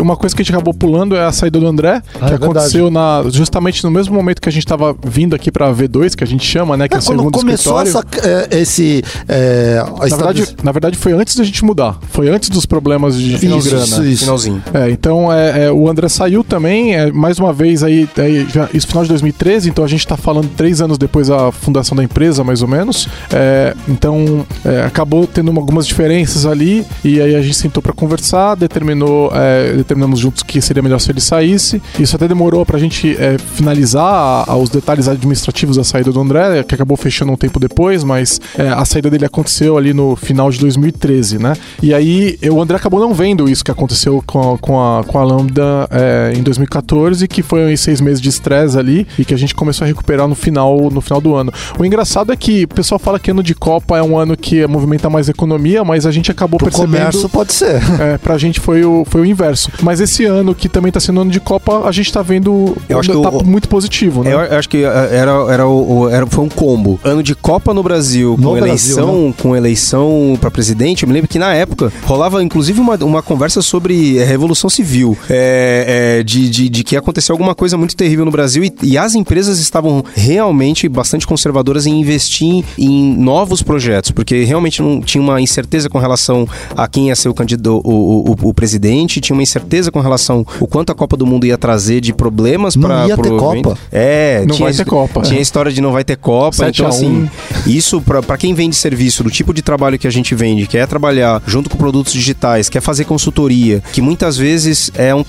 Uma coisa que a gente acabou pulando é a saída do André, ah, que é aconteceu na, justamente no mesmo momento que a gente estava vindo aqui para V2, que a gente chama, né? Que é, é o segundo começou escritório. Essa, é, esse. É, na, verdade, na verdade, foi antes da gente mudar. Foi antes dos problemas de isso, grana. Isso, isso. Finalzinho. É, então é, é, o André saiu também, é, mais uma vez aí, é, já, isso final de 2013, então a gente está falando três anos depois da fundação da empresa, mais ou menos. então acabou tendo algumas diferenças ali, e aí a gente sentou para conversar, determinou determinamos juntos que seria melhor se ele saísse. Isso até demorou pra gente é, finalizar a, a, os detalhes administrativos da saída do André, que acabou fechando um tempo depois, mas é, a saída dele aconteceu ali no final de 2013, né? E aí o André acabou não vendo isso que aconteceu com a, com a, com a Lambda é, em 2014, que foi seis meses de estresse ali e que a gente começou a recuperar no final, no final do ano. O engraçado é que o pessoal fala que ano de Copa é um ano que movimenta mais economia, mas a gente acabou Pro percebendo. comércio pode ser. (laughs) É, pra gente foi o, foi o inverso. Mas esse ano, que também está sendo ano de Copa, a gente está vendo. Eu acho que tá o, muito positivo, né? Eu acho que eh, era, era, o, era, foi um combo. Ano de Copa no Brasil, no com Brasil, eleição, né? com eleição para presidente. Eu me lembro que na época rolava inclusive uma, uma conversa sobre eh, Revolução Civil. É, é, de, de, de, que aconteceu alguma coisa muito terrível no Brasil e, e as empresas estavam realmente bastante conservadoras em investir em novos projetos, porque realmente não tinha uma incerteza com relação a quem ia ser o candidato, o, o, o presidente, tinha uma incerteza certeza com relação o quanto a Copa do Mundo ia trazer de problemas para Não ia ter Copa. É, não tinha, vai ter Copa. Tinha é. história de não vai ter Copa. Então, assim, isso para quem vende serviço, do tipo de trabalho que a gente vende, quer trabalhar junto com produtos digitais, quer fazer consultoria, que muitas vezes é um,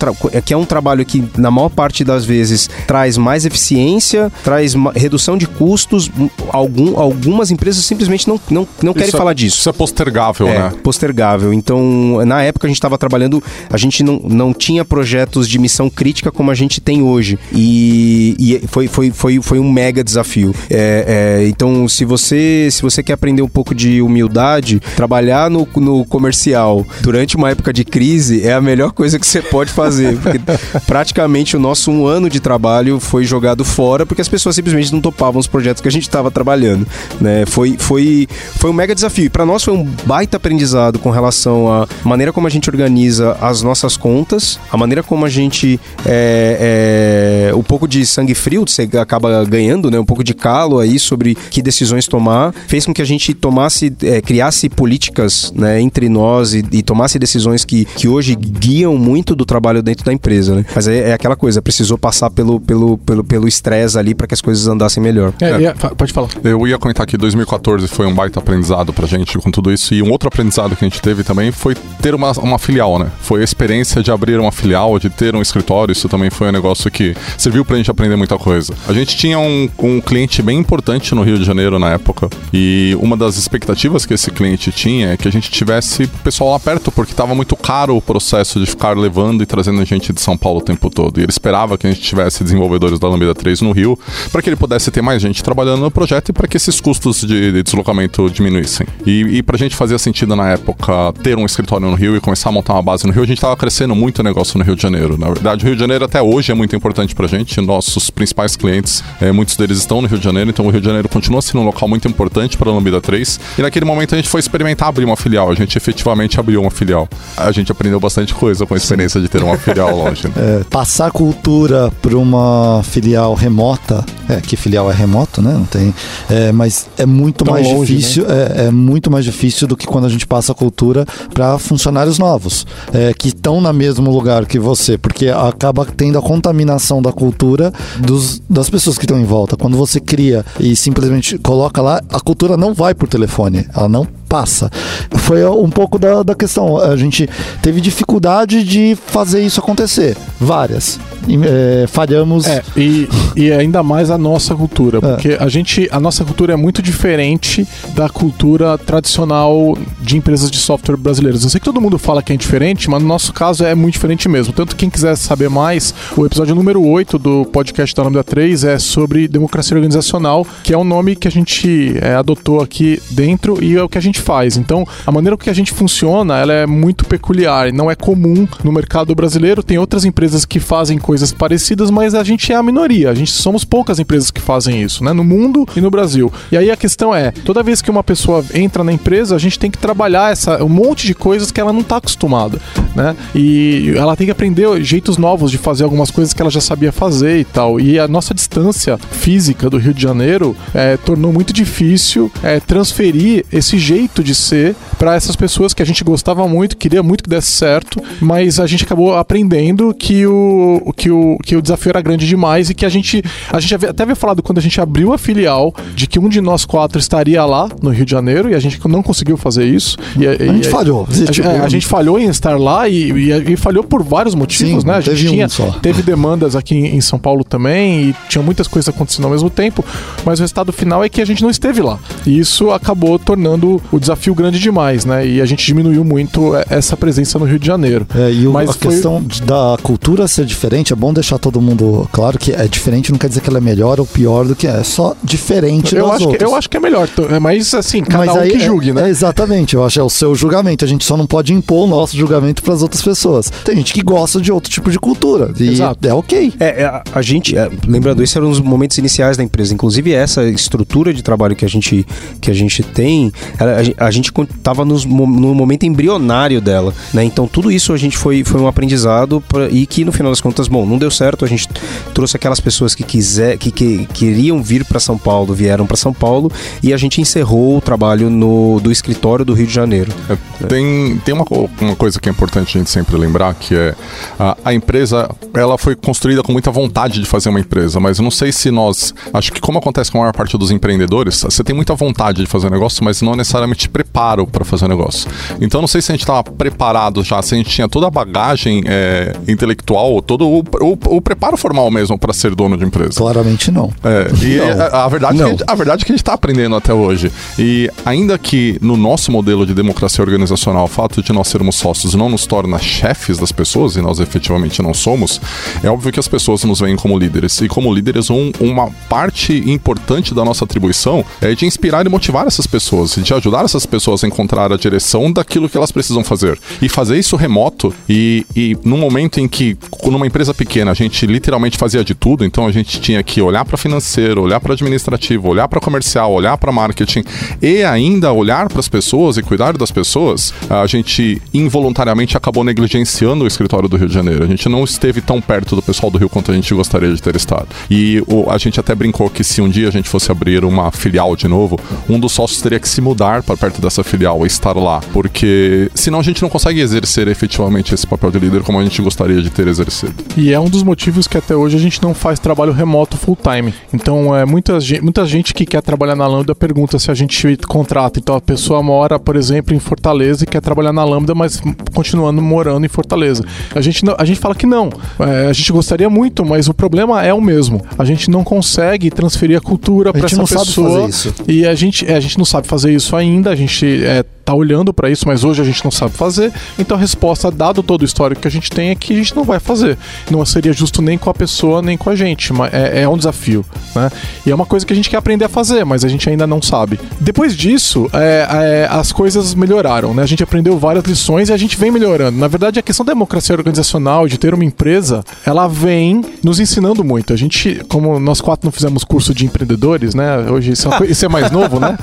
que é um trabalho que, na maior parte das vezes, traz mais eficiência, traz redução de custos. Algum, algumas empresas simplesmente não, não, não querem é, falar disso. Isso é postergável, é, né? Postergável. Então, na época a gente estava trabalhando, a gente não, não tinha projetos de missão crítica como a gente tem hoje. E, e foi, foi, foi, foi um mega desafio. É, é, então, se você, se você quer aprender um pouco de humildade, trabalhar no, no comercial durante uma época de crise é a melhor coisa que você pode fazer. Porque (laughs) praticamente o nosso um ano de trabalho foi jogado fora porque as pessoas simplesmente não topavam os projetos que a gente estava trabalhando. Né? Foi, foi, foi um mega desafio. Para nós foi um baita aprendizado com relação à maneira como a gente organiza as nossas contas contas, a maneira como a gente. É, é, um pouco de sangue frio, você acaba ganhando, né? Um pouco de calo aí sobre que decisões tomar, fez com que a gente tomasse, é, criasse políticas né, entre nós e, e, tomasse decisões que, que hoje guiam muito do trabalho dentro da empresa, né? Mas é, é aquela coisa, precisou passar pelo pelo pelo pelo estresse ali para que as coisas andassem melhor. É, é. pode falar. Eu ia comentar que 2014 foi um baita aprendizado pra gente com tudo isso e um outro aprendizado que a gente teve também foi ter uma, uma filial, né? Foi a experiência de abrir uma filial, de ter um escritório, isso também foi um negócio que serviu pra gente aprender muita coisa. A gente tinha um, um cliente bem importante no Rio de Janeiro na época, e uma das expectativas que esse cliente tinha é que a gente tivesse pessoal lá perto, porque estava muito caro o processo de ficar levando e trazendo gente de São Paulo o tempo todo. E ele esperava que a gente tivesse desenvolvedores da Lambda 3 no Rio, para que ele pudesse ter mais gente trabalhando no projeto e para que esses custos de, de deslocamento diminuíssem. E, e para a gente fazia sentido na época ter um escritório no Rio e começar a montar uma base no Rio, a gente estava crescendo muito o negócio no Rio de Janeiro. Na verdade, o Rio de Janeiro até hoje é muito importante para a gente. Nossos principais clientes, é, muitos deles estão no Rio de Janeiro, então o Rio de Janeiro continua sendo um local muito importante para a Lambda 3. E naquele momento a gente foi experimentar abrir uma filial. A gente efetivamente abriu uma filial. A gente aprendeu bastante coisa com a experiência de ter uma filial longe. Né? (laughs) É, passar cultura para uma filial remota, é que filial é remoto, né? Não tem, é, mas é muito Tão mais longe, difícil, é, é muito mais difícil do que quando a gente passa a cultura para funcionários novos, é, que estão no mesmo lugar que você, porque acaba tendo a contaminação da cultura dos, das pessoas que estão em volta. Quando você cria e simplesmente coloca lá, a cultura não vai por telefone, ela não passa. Foi um pouco da, da questão. A gente teve dificuldade de fazer isso acontecer. Várias. E, é, falhamos. É, e, e ainda mais a nossa cultura, porque a gente, a nossa cultura é muito diferente da cultura tradicional de empresas de software brasileiras. Eu sei que todo mundo fala que é diferente, mas no nosso caso é muito diferente mesmo. Tanto quem quiser saber mais, o episódio número 8 do podcast da Lambda 3 é sobre democracia organizacional, que é um nome que a gente é, adotou aqui dentro e é o que a gente faz. Então, a maneira que a gente funciona, ela é muito peculiar, não é comum no mercado brasileiro. Tem outras empresas que fazem coisas parecidas, mas a gente é a minoria. A gente somos poucas empresas que fazem isso, né, no mundo e no Brasil. E aí a questão é, toda vez que uma pessoa entra na empresa, a gente tem que trabalhar essa um monte de coisas que ela não está acostumada, né? E ela tem que aprender jeitos novos de fazer algumas coisas que ela já sabia fazer e tal. E a nossa distância física do Rio de Janeiro é, tornou muito difícil é, transferir esse jeito de ser para essas pessoas que a gente gostava muito, queria muito que desse certo, mas a gente acabou aprendendo que o, que o, que o desafio era grande demais e que a gente, a gente até havia falado quando a gente abriu a filial de que um de nós quatro estaria lá no Rio de Janeiro e a gente não conseguiu fazer isso. E, a gente e, falhou. A, Tipo, é, a gente falhou em estar lá e, e- e falhou por vários motivos, Sim, né? A gente teve um tinha, só. teve demandas aqui em São Paulo também e tinha muitas coisas acontecendo ao mesmo tempo, mas o resultado final é que a gente não esteve lá. E isso acabou tornando o desafio grande demais, né? E a gente diminuiu muito é, essa presença no Rio de Janeiro. É, e o- Mas a foi- questão da cultura ser diferente, é bom deixar todo mundo claro que é diferente, não quer dizer que ela é melhor ou pior do que é, é só diferente Eu das acho, que, outras. eu acho que é melhor, é, mas assim, cada Mas um aí que é- julgue, né? é, exatamente, eu acho que é o seu julgamento. A gente só não pode impor o nosso julgamento para as outras pessoas. Tem gente que gosta de outro tipo de cultura. E Exato. é ok. É, é, a, a gente, é, lembrando, esses eram os momentos iniciais da empresa. Inclusive, essa estrutura de trabalho que a gente, que a gente tem, ela- a, gen- a gente estava no momento embrionário dela, né? Então, tudo isso a gente foi, foi um aprendizado pra- e que, no final das contas, bom, não deu certo. A gente trouxe aquelas pessoas que, quiser, que, que queriam vir para São Paulo, vieram para São Paulo e a gente encerrou o trabalho no, do escritório do Rio de Janeiro. É, Tem, tem uma, uma coisa que é importante a gente sempre lembrar, que é a, a empresa, ela foi construída com muita vontade de fazer uma empresa, mas eu não sei se nós, acho que como acontece com a maior parte dos empreendedores, você tem muita vontade de fazer um negócio, mas não necessariamente preparo para fazer o negócio. Então não sei se a gente estava preparado já, se a gente tinha toda a bagagem é, intelectual, todo o, o, o preparo formal mesmo para ser dono de empresa. Claramente não. É, e a, a verdade é que a, gente, a verdade é que a gente está aprendendo até hoje. E ainda que no nosso modelo de democracia organizacional, o fato de nós sermos sócios não nos torna chefes das pessoas, e nós efetivamente não somos, é óbvio que as pessoas nos veem como líderes. E como líderes, um- uma parte importante da nossa atribuição é de inspirar e motivar essas pessoas, e de ajudar essas pessoas a encontrar a direção daquilo que elas precisam fazer. E fazer isso remoto, e, e num momento em que, numa empresa pequena, a gente literalmente fazia de tudo, então a gente tinha que olhar para financeiro, olhar para administrativo, olhar para comercial, olhar para marketing e ainda olhar para as pessoas e cuidar das pessoas, a gente involuntariamente acabou negligenciando o escritório do Rio de Janeiro. A gente não esteve tão perto do pessoal do Rio quanto a gente gostaria de ter estado. E o- a gente até brincou que se um dia a gente fosse abrir uma filial de novo, um dos sócios teria que se mudar para perto dessa filial e estar lá, porque senão a gente não consegue exercer efetivamente esse papel de líder como a gente gostaria de ter exercido. E é um dos motivos que até hoje a gente não faz trabalho remoto full time. Então, é, muita, gente, muita gente que quer trabalhar na Lambda pergunta se a gente contrata. Então, a pessoa mora, por exemplo, em Fortaleza e quer trabalhar na Lambda, mas continua ano morando em Fortaleza. A gente, a gente fala que não. É, a gente gostaria muito, mas o problema é o mesmo. A gente não consegue transferir a cultura para essa não sabe pessoa. fazer isso. E a gente, é, a gente não sabe fazer isso ainda. A gente é, tá olhando para isso, mas hoje a gente não sabe fazer. Então a resposta, dado todo o histórico que a gente tem, é que a gente não vai fazer. Não seria justo nem com a pessoa, nem com a gente. Mas é, é um desafio, né? E é uma coisa que a gente quer aprender a fazer, mas a gente ainda não sabe. Depois disso, é, é, as coisas melhoraram, né? A gente aprendeu várias lições e a gente vem melhorando. Na verdade, a questão da democracia organizacional, de ter uma empresa, ela vem nos ensinando muito. A gente, como nós quatro não fizemos curso de empreendedores, né? Hoje isso é, isso é mais novo, né? (laughs)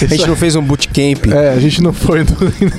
A gente não fez um bootcamp. É, a gente não foi. no-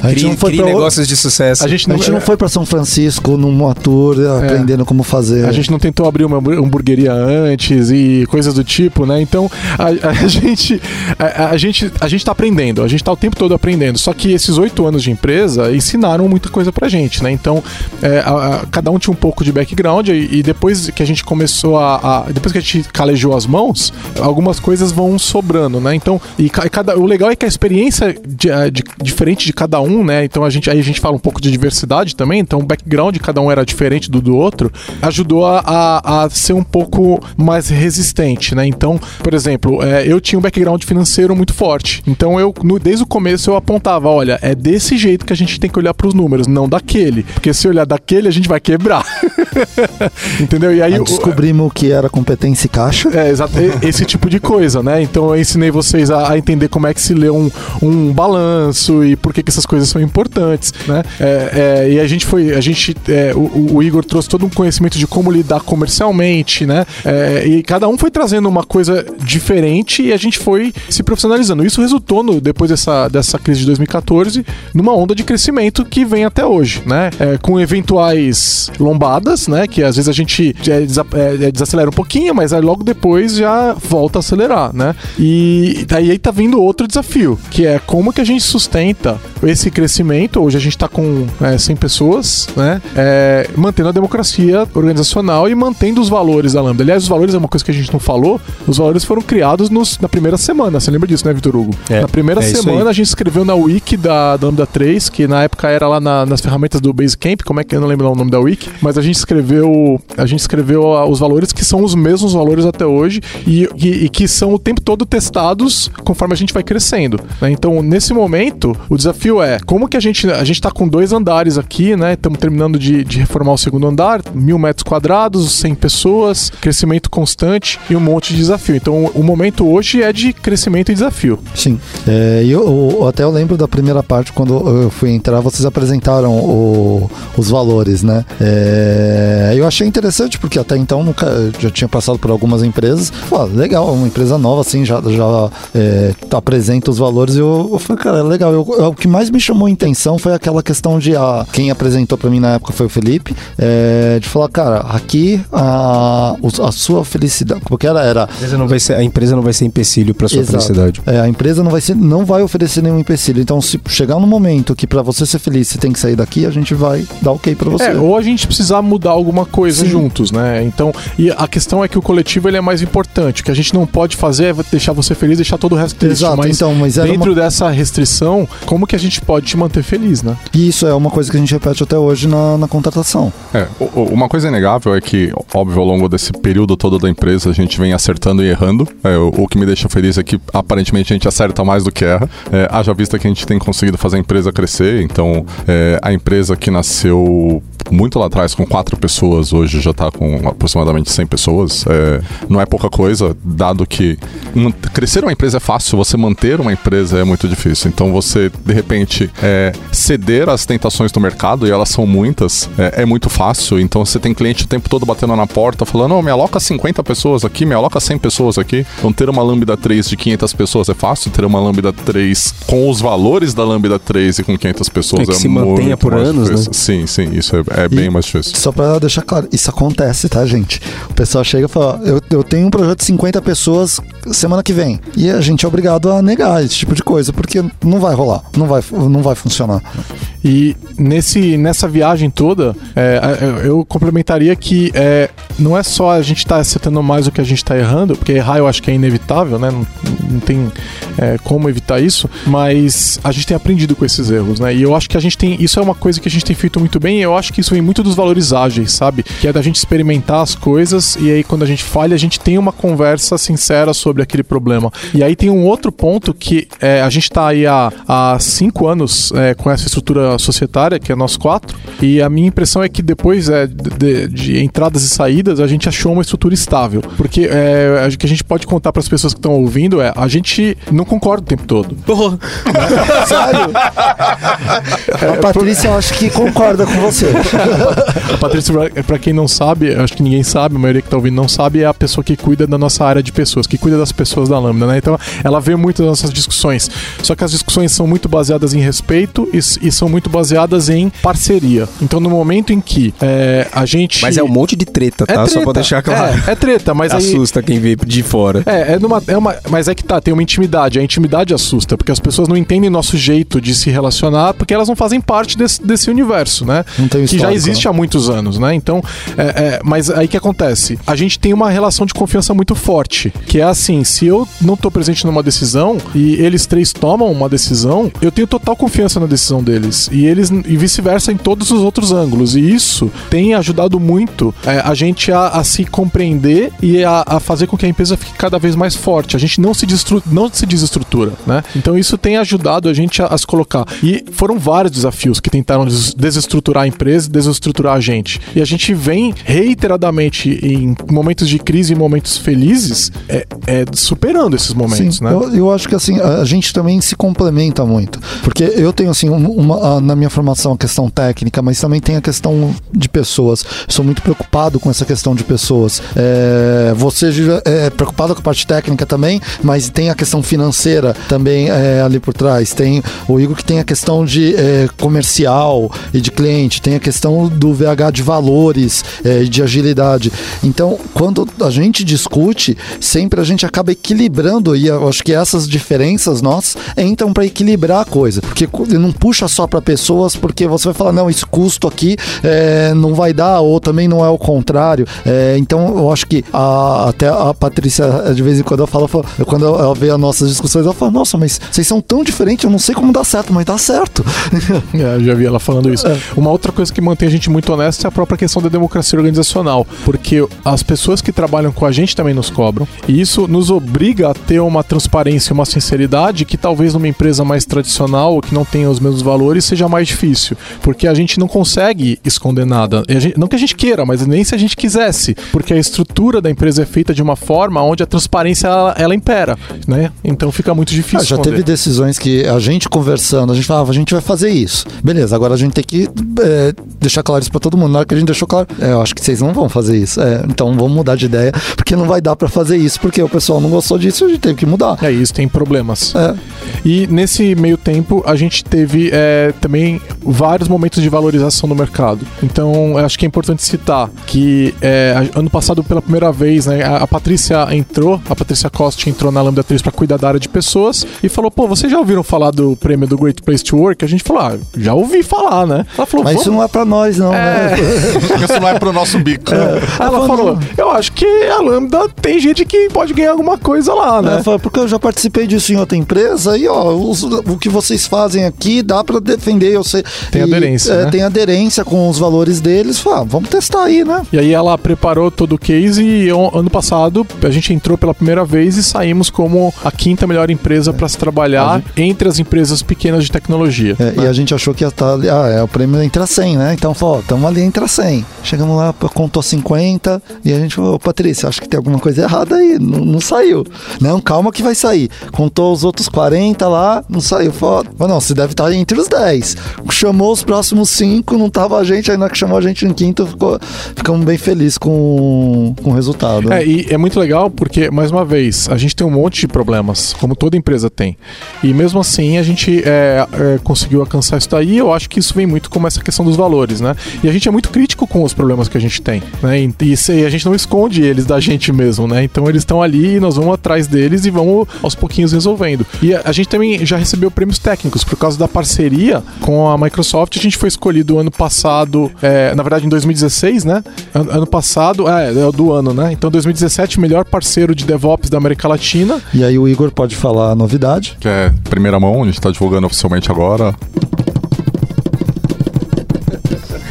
A gente não foi pra, negócios de sucesso. A gente a não, gente não foi pra São Francisco numa tour aprendendo como fazer. A gente não tentou abrir uma hambu- hamburgueria antes e coisas do tipo, né? Então a, a (laughs) gente a, a gente a gente tá aprendendo, a gente tá o tempo todo aprendendo. Só que esses oito anos de empresa ensinaram muita coisa pra gente, né? Então é, a- a- cada um tinha um pouco de background e, e depois que a gente começou a, a- depois que a gente calejou as mãos, algumas coisas vão sobrando, né? Então e, e cada o legal é que a experiência de, a- de- diferente de cada um, né? Então a gente aí a gente fala um pouco de diversidade também. Então o background de cada um era diferente do do outro, ajudou a, a, a ser um pouco mais resistente, né? Então, por exemplo, é, eu tinha um background financeiro muito forte. Então eu, no- desde o começo, eu apontava, olha, é desse jeito que a gente tem que olhar para os números, não daquele. Porque se olhar daquele, a gente vai quebrar. (laughs) Entendeu? E aí o- descobrimos o que era competência e caixa. é, exato. (laughs) Esse tipo de coisa, né? Então eu ensinei vocês a, a entender como é que se lê um, um balanço e por que, que essas coisas são importantes, né? É, é, e a gente foi, a gente, é, o, o Igor trouxe todo um conhecimento de como lidar comercialmente, né? É, e cada um foi trazendo uma coisa diferente e a gente foi se profissionalizando. Isso resultou, no, depois dessa, dessa crise de 2014, numa onda de crescimento que vem até hoje, né? É, com eventuais lombadas, né? Que às vezes a gente é, desacelera um pouquinho, mas aí logo depois já volta a acelerar, né? E daí aí tá vindo outro desafio, que é como que a gente sustenta esse crescimento. Hoje a gente tá com é, 100 pessoas, né? É, mantendo a democracia organizacional e mantendo os valores da Lambda. Aliás, os valores é uma coisa que a gente não falou. Os valores foram criados nos- na primeira semana. Você lembra disso, né, Vitor Hugo? É, na primeira é semana a gente escreveu na wiki da, da Lambda 3, que na época era lá na- nas ferramentas do Basecamp, como é que eu não lembro o nome da wiki, mas a gente escreveu a gente escreveu ah, os valores que são os mesmos valores até hoje e, e- e que são o tempo todo testados conforme a gente vai crescendo. né? Então, nesse momento, o desafio é como que a gente a gente está com dois andares aqui, né? Estamos terminando de, de reformar o segundo andar, mil metros quadrados, 100 pessoas, crescimento constante e um monte de desafio. Então, o momento hoje é de crescimento e desafio. Sim. É, eu, eu- até eu lembro da primeira parte, quando eu fui entrar, vocês apresentaram o- os valores, né? É, eu achei interessante, porque até então nunca, já tinha passado por algumas empresas. Legal, uma empresa nova, assim, já, já é, apresenta os valores. E eu, eu falei, cara, é legal. Eu- eu- o que mais me chamou a atenção foi aquela questão de. A, quem apresentou pra mim na época foi o Felipe, é, de falar, cara, aqui a, a sua felicidade. Porque era, era A empresa não vai ser, a empresa não vai ser empecilho para sua Exato. felicidade. É, a empresa não vai, ser, não vai oferecer nenhum empecilho. Então, se chegar no momento que pra você ser feliz você tem que sair daqui, a gente vai dar ok pra você. É, ou a gente precisar mudar alguma coisa Sim. juntos, né? Então, e a questão é que o coletivo ele é mais importante. O que a gente não pode fazer é deixar você feliz, deixar todo o resto triste. Exato, mas então, mas dentro uma- dessa restrição, como que a gente pode te manter feliz, né? E isso é uma coisa que a gente repete até hoje na, na contratação. É, o- o- uma coisa inegável é que, óbvio, ao longo desse período todo da empresa, a gente vem acertando e errando. É, o, o que me deixa feliz é que, aparentemente, a gente acerta mais do que erra. É, haja vista que a gente tem conseguido fazer a empresa crescer. Então, é, a empresa que nasceu muito lá atrás com quatro pessoas, hoje já está com aproximadamente 100 pessoas. É, não é pouca coisa, dado que man- crescer uma empresa é fácil, você manter uma empresa é muito difícil. Então, você, de repente, é, ceder às tentações do mercado, e elas são muitas, é, é muito fácil. Então, você tem cliente o tempo todo batendo na porta, falando: não, me aloca 50 pessoas aqui, me aloca 100 pessoas aqui. Então, ter uma Lambda 3 de 500 pessoas é fácil, ter uma Lambda 3 com os valores da Lambda 3 e com 500 pessoas É é, que se muito mantenha por anos, difícil. né? Sim, sim, isso é, é bem mais difícil. Só pra deixar claro, isso acontece, tá, gente? O pessoal chega e fala: eu, eu tenho um projeto de 50 pessoas semana que vem. E a gente é obrigado a negar esse tipo de coisa, porque não vai rolar, não vai, não vai funcionar. E nesse, nessa viagem toda, é, eu complementaria que é, não é só a gente estar tá acertando mais o que a gente está errando, porque errar eu acho que é inevitável, né? Não, não tem é, como evitar isso, mas a gente tem aprendido com esses erros, né? E eu acho que a gente tem. Isso é uma coisa que a gente tem feito muito bem, e eu acho que isso vem muito dos valores ágeis, sabe? Que é da gente experimentar as coisas e aí quando a gente falha, a gente tem uma conversa sincera sobre aquele problema. E aí tem um outro ponto que é, a gente está aí há, há cinco anos é, com essa estrutura societária, que é nós quatro, e a minha impressão é que depois é, de, de, entradas e saídas, a gente achou uma estrutura estável. Porque é, o que a gente pode contar para as pessoas que estão ouvindo é a gente não concorda o tempo todo. Oh. (laughs) Sério? a Patrícia, eu acho que concorda com você. (laughs) a (laughs) Patrícia, para quem não sabe, acho que ninguém sabe, a maioria que está ouvindo não sabe, é a pessoa que cuida da nossa área de pessoas, que cuida das pessoas da Lambda, né? Então, ela vê muito das nossas discussões. Só que as discussões são muito baseadas em respeito e, e são muito baseadas em parceria. Então, no momento em que é, a gente. Mas é um monte de treta, tá? É treta, Só pra deixar claro. É, é treta, mas Assusta aí... quem vê de fora. É, é, numa, é uma. Mas é que tá, tem uma intimidade. A intimidade assusta, porque as pessoas não entendem nosso jeito de se relacionar, porque elas não fazem parte desse, desse universo, né? que já existe há muitos anos, né? Então, é, é, mas aí que acontece? A gente tem uma relação de confiança muito forte, que é assim, se eu não tô presente numa decisão e eles três tomam uma decisão, eu tenho total confiança na decisão deles. E eles e vice-versa em todos os outros ângulos. E isso tem ajudado muito é, a gente a, a, se compreender e a, a, fazer com que a empresa fique cada vez mais forte. A gente não se, não se desestrutura, né? Então isso tem ajudado a gente a, a se colocar. E foram vários desafios que tentaram des desestruturar a empresa desestruturar a gente. E a gente vem reiteradamente em momentos de crise e momentos felizes é, é superando esses momentos, Sim, né? Eu, eu, acho que assim, a gente também se complementa muito. Porque eu tenho assim, uma, na minha formação a questão técnica, mas também tem a questão de pessoas. sou muito preocupado com essa questão de pessoas. É, você é preocupado com a parte técnica também, mas tem a questão financeira também é, ali por trás. Tem o Igor que tem a questão de é, comercial e de cliente, tem a questão do VH de valores é, e de agilidade. Então, quando a gente discute, sempre a gente acaba equilibrando e eu acho que essas diferenças nós entram para equilibrar a coisa, porque não puxa só para pessoas, porque você vai falar não, esse custo aqui é, não vai dar ou também não é o contrário. É, então, eu acho que a, até a Patrícia de vez em quando eu falo, quando ela vê as nossas discussões, ela fala nossa, mas vocês são tão diferentes, eu não sei como dá certo, mas dá certo. (laughs) É, eu já vi ela falando isso. É. Uma outra coisa que mantém a gente muito honesto é a própria questão da democracia organizacional, porque as pessoas que trabalham com a gente também nos cobram, e isso nos obriga a ter uma transparência, uma sinceridade que talvez numa empresa mais tradicional, que não tenha os mesmos valores, seja mais difícil, porque a gente não consegue esconder nada. Gente, não que a gente queira, mas nem se a gente quisesse, porque a estrutura da empresa é feita de uma forma onde a transparência ela, ela impera, né? Então fica muito difícil. Ah, já esconder. teve decisões que a gente conversando, a gente falava, a gente vai fazer isso. Beleza, agora a gente tem que é, deixar claro isso para todo mundo. Na hora que a gente deixou claro, é, eu acho que vocês não vão fazer isso. É, então vamos mudar de ideia, (laughs) porque não vai dar para fazer isso, porque o pessoal não gostou disso, a gente teve que mudar. É isso, tem problemas. É. E nesse meio tempo a gente teve é, também vários momentos de valorização no mercado. Então acho que é importante citar que é, ano passado pela primeira vez, né, a, a Patrícia entrou, a Patrícia Costa entrou na Lambda 3 para cuidar da área de pessoas e falou: pô, vocês já ouviram falar do prêmio do Great Place to Work? A gente falou: ah, já ouvi falar, né? Ela falou: mas isso não é para nós, não. É... Né? isso não é pro nosso bico. É. Ela falou: eu acho que a Lambda tem gente que pode ganhar alguma coisa lá, né? É, porque eu já participei disso em outra empresa e ó, os, o que vocês fazem aqui dá para defender. Eu sei, tem e, aderência. É, né? Tem aderência com os valores deles. Fala, vamos testar aí, né? E aí ela preparou todo o case e ano passado a gente entrou pela primeira vez e saímos como a quinta melhor empresa para se trabalhar gente... entre as empresas pequenas de tecnologia. É, né? E a gente achou que ia estar. Tá, ah, é o prêmio entre a 100, né? Então, falou, estamos ali entre a 100. Chegamos lá, contou 50 e a gente falou, Patrícia, acho que tem alguma coisa errada aí. Não, não saiu. Não, calma que vai sair. Contou os outros 40 lá, não saiu. Falou, não, você deve estar entre os 10. Chamou os próximos 5, não tava a gente, ainda que chamou a gente em quinto, ficou, ficamos bem felizes com, com o resultado. É, e é muito legal porque, mais uma vez, a gente tem um monte de problemas, como toda empresa tem. E mesmo assim, a gente é, é, conseguiu alcançar isso daí. Eu acho que isso vem muito com essa questão dos valores, né? E a gente é muito crítico com os problemas que a gente tem, né? E, e a gente não esconde eles da gente mesmo, né? Então eles estão ali e nós vamos atrás deles e vamos aos pouquinhos resolvendo. E a, a gente também já recebeu prêmios técnicos por causa da parceria com a Microsoft. A gente foi escolhido ano passado, é, na verdade em 2016, né? Ano, ano passado, é, é do ano, né? Então 2017, melhor parceiro de DevOps da América Latina. E aí o Igor pode falar a novidade. Que é primeira mão, a gente tá divulgando oficialmente agora.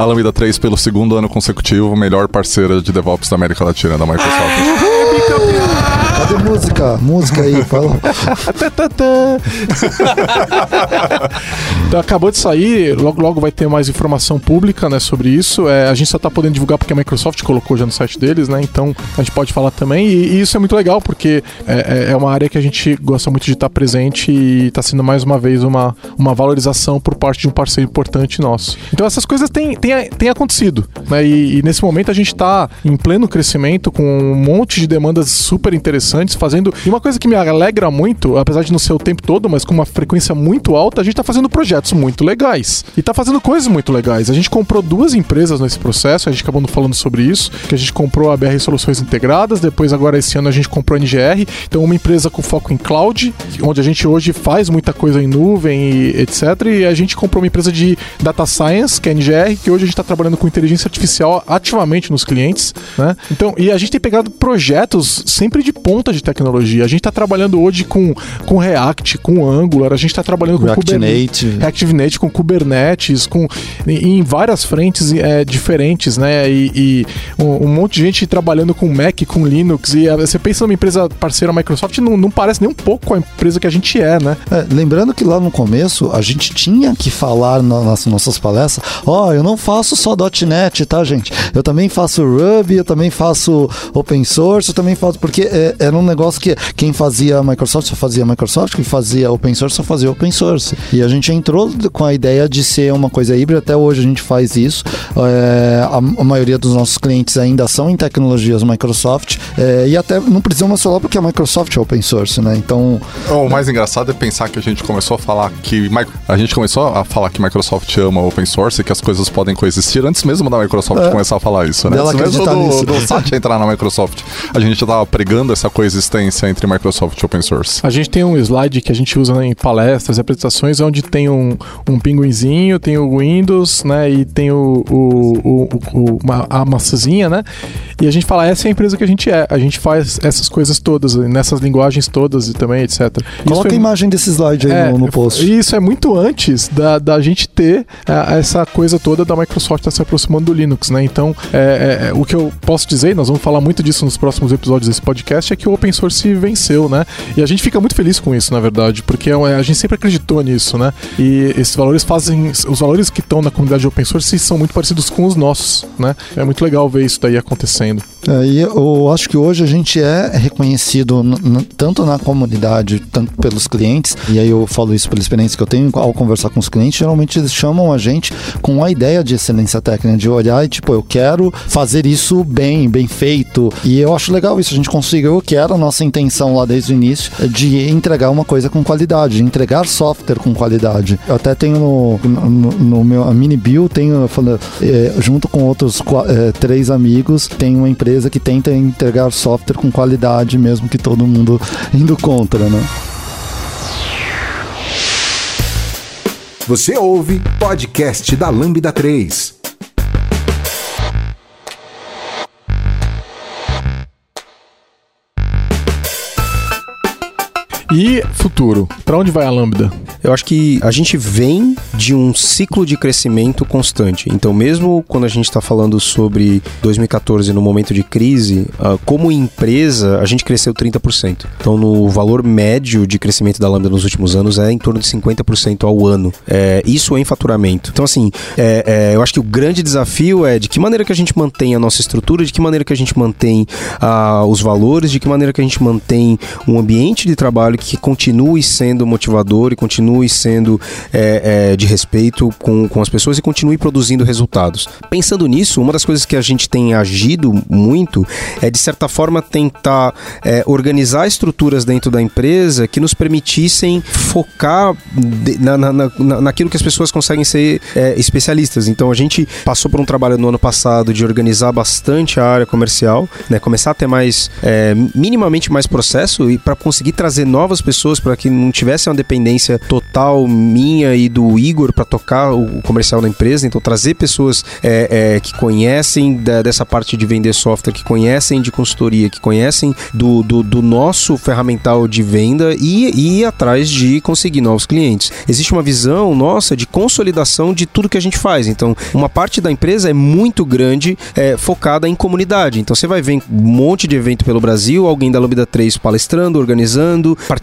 A Lambda 3 pelo segundo ano consecutivo, melhor parceira de DevOps da América Latina da Microsoft. Cadê música? Música aí, fala. então, acabou de sair, logo logo vai ter mais informação pública né, sobre isso. É, a gente só está podendo divulgar porque a Microsoft colocou já no site deles, né? Então a gente pode falar também. E, e isso é muito legal porque é, é, é uma área que a gente gosta muito de estar presente e está sendo mais uma vez uma, uma valorização por parte de um parceiro importante nosso. Então essas coisas têm, têm, têm acontecido. Né? E, e nesse momento a gente está em pleno crescimento com um monte de demandas super interessantes, fazendo. E uma coisa que me alegra muito, apesar de não ser o tempo todo, mas com uma frequência muito alta, a gente está fazendo projetos muito legais. E está fazendo coisas muito legais. A gente comprou duas empresas nesse processo, a gente acabou falando sobre isso, que a gente comprou a BR Soluções Integradas, depois agora esse ano a gente comprou a NGR, então uma empresa com foco em cloud, onde a gente hoje faz muita coisa em nuvem e etc. E a gente comprou uma empresa de data science, que é a NGR, que hoje a gente está trabalhando com inteligência artificial ativamente nos clientes, né? Então, e a gente tem pegado projetos sempre de ponta de tecnologia. A gente está trabalhando hoje com, com React, com Angular, a gente está trabalhando com React Kubernetes, Native. React Native, com Kubernetes, com em, em várias frentes é, diferentes, né? E, e um, um, monte de gente trabalhando com Mac, com Linux. E você pensa numa empresa parceira Microsoft, não, não parece nem um pouco com a empresa que a gente é, né? É, lembrando que lá no começo a gente tinha que falar nas nossas palestras: ó, oh, eu não faço só .NET, tá, gente? Eu também faço Ruby, eu também faço open source, eu também faço. Porque é, era um negócio que quem fazia Microsoft só fazia Microsoft, quem fazia open source só fazia open source. E a gente entrou com a ideia de ser uma coisa híbrida, até hoje a gente faz isso. É, a, a, maioria dos nossos clientes ainda são em tecnologias Microsoft é, e até não precisamos falar porque a Microsoft é open source, né? Então. O mais engraçado é pensar que a gente começou a falar que. A gente começou a falar que Microsoft ama open source e que as coisas podem coexistir antes mesmo da Microsoft é. começar a falar isso, né? Antes mesmo do, do Satya entrar na Microsoft. A gente já estava pregando essa coexistência entre Microsoft e open source. A gente tem um slide que a gente usa em palestras e apresentações onde tem um, um pinguinzinho, tem o Windows, né? E tem o, o, o, o uma, a maçãzinha, né? E a gente fala, essa é a empresa que a gente é. A gente faz essas coisas todas, nessas linguagens todas e também, etc. Coloca foi, a imagem desse slide aí é, no, no post. Isso é muito antes da, da gente ter é, essa coisa toda da Microsoft estar tá se aproximando do Linux, né? Então, é, é, o que eu posso dizer, nós vamos falar muito disso nos próximos episódios desse podcast, é que o open source venceu, né? E a gente fica muito feliz com isso, na verdade, porque a gente sempre acreditou nisso, né? E esses valores fazem. Os valores que estão na comunidade de open source são muito parecidos com os nossos, né? É muito legal ver isso daí acontecendo. É, e eu acho que hoje a gente é reconhecido tanto na comunidade, tanto pelos clientes, e aí eu falo isso pela experiência que eu tenho ao conversar com os clientes, geralmente eles chamam a gente com a ideia de excelência técnica, de olhar e tipo, eu quero fazer isso bem, bem feito. E eu acho legal isso, a gente conseguiu que era a nossa intenção lá desde o início, de entregar uma coisa com qualidade, de entregar software com qualidade. Eu até tenho no, no, no meu mini bio, tenho, é, junto com outros é, três amigos, tem uma empresa empresa que tenta entregar software com qualidade, mesmo que todo mundo indo contra, né? Você ouve podcast da Lambda 3. E futuro? Para onde vai a Lambda? Eu acho que a gente vem de um ciclo de crescimento constante. Então, mesmo quando a gente está falando sobre 2014 no momento de crise, uh, como empresa, a gente cresceu 30%. Então, no valor médio de crescimento da Lambda nos últimos anos é em torno de 50% ao ano. É, isso em faturamento. Então, assim, é, é, eu acho que o grande desafio é de que maneira que a gente mantém a nossa estrutura, de que maneira que a gente mantém uh, os valores, de que maneira que a gente mantém um ambiente de trabalho que continue sendo motivador e continue sendo é, é, de respeito com, com as pessoas e continue produzindo resultados. Pensando nisso, uma das coisas que a gente tem agido muito é, de certa forma, tentar é, organizar estruturas dentro da empresa que nos permitissem focar de, na, na, na, naquilo que as pessoas conseguem ser é, especialistas. Então, a gente passou por um trabalho no ano passado de organizar bastante a área comercial, né, começar a ter mais, é, minimamente mais processo e para conseguir trazer novas pessoas para que não tivesse uma dependência total minha e do Igor para tocar o comercial da empresa. Então, trazer pessoas é, é, que conhecem da, dessa parte de vender software, que conhecem de consultoria, que conhecem do, do, do nosso ferramental de venda e, ir atrás de conseguir novos clientes. Existe uma visão nossa de consolidação de tudo que a gente faz. Então, uma parte da empresa é muito grande, é, focada em comunidade. Então, você vai ver um monte de evento pelo Brasil, alguém da Lambda 3 palestrando, organizando, participando.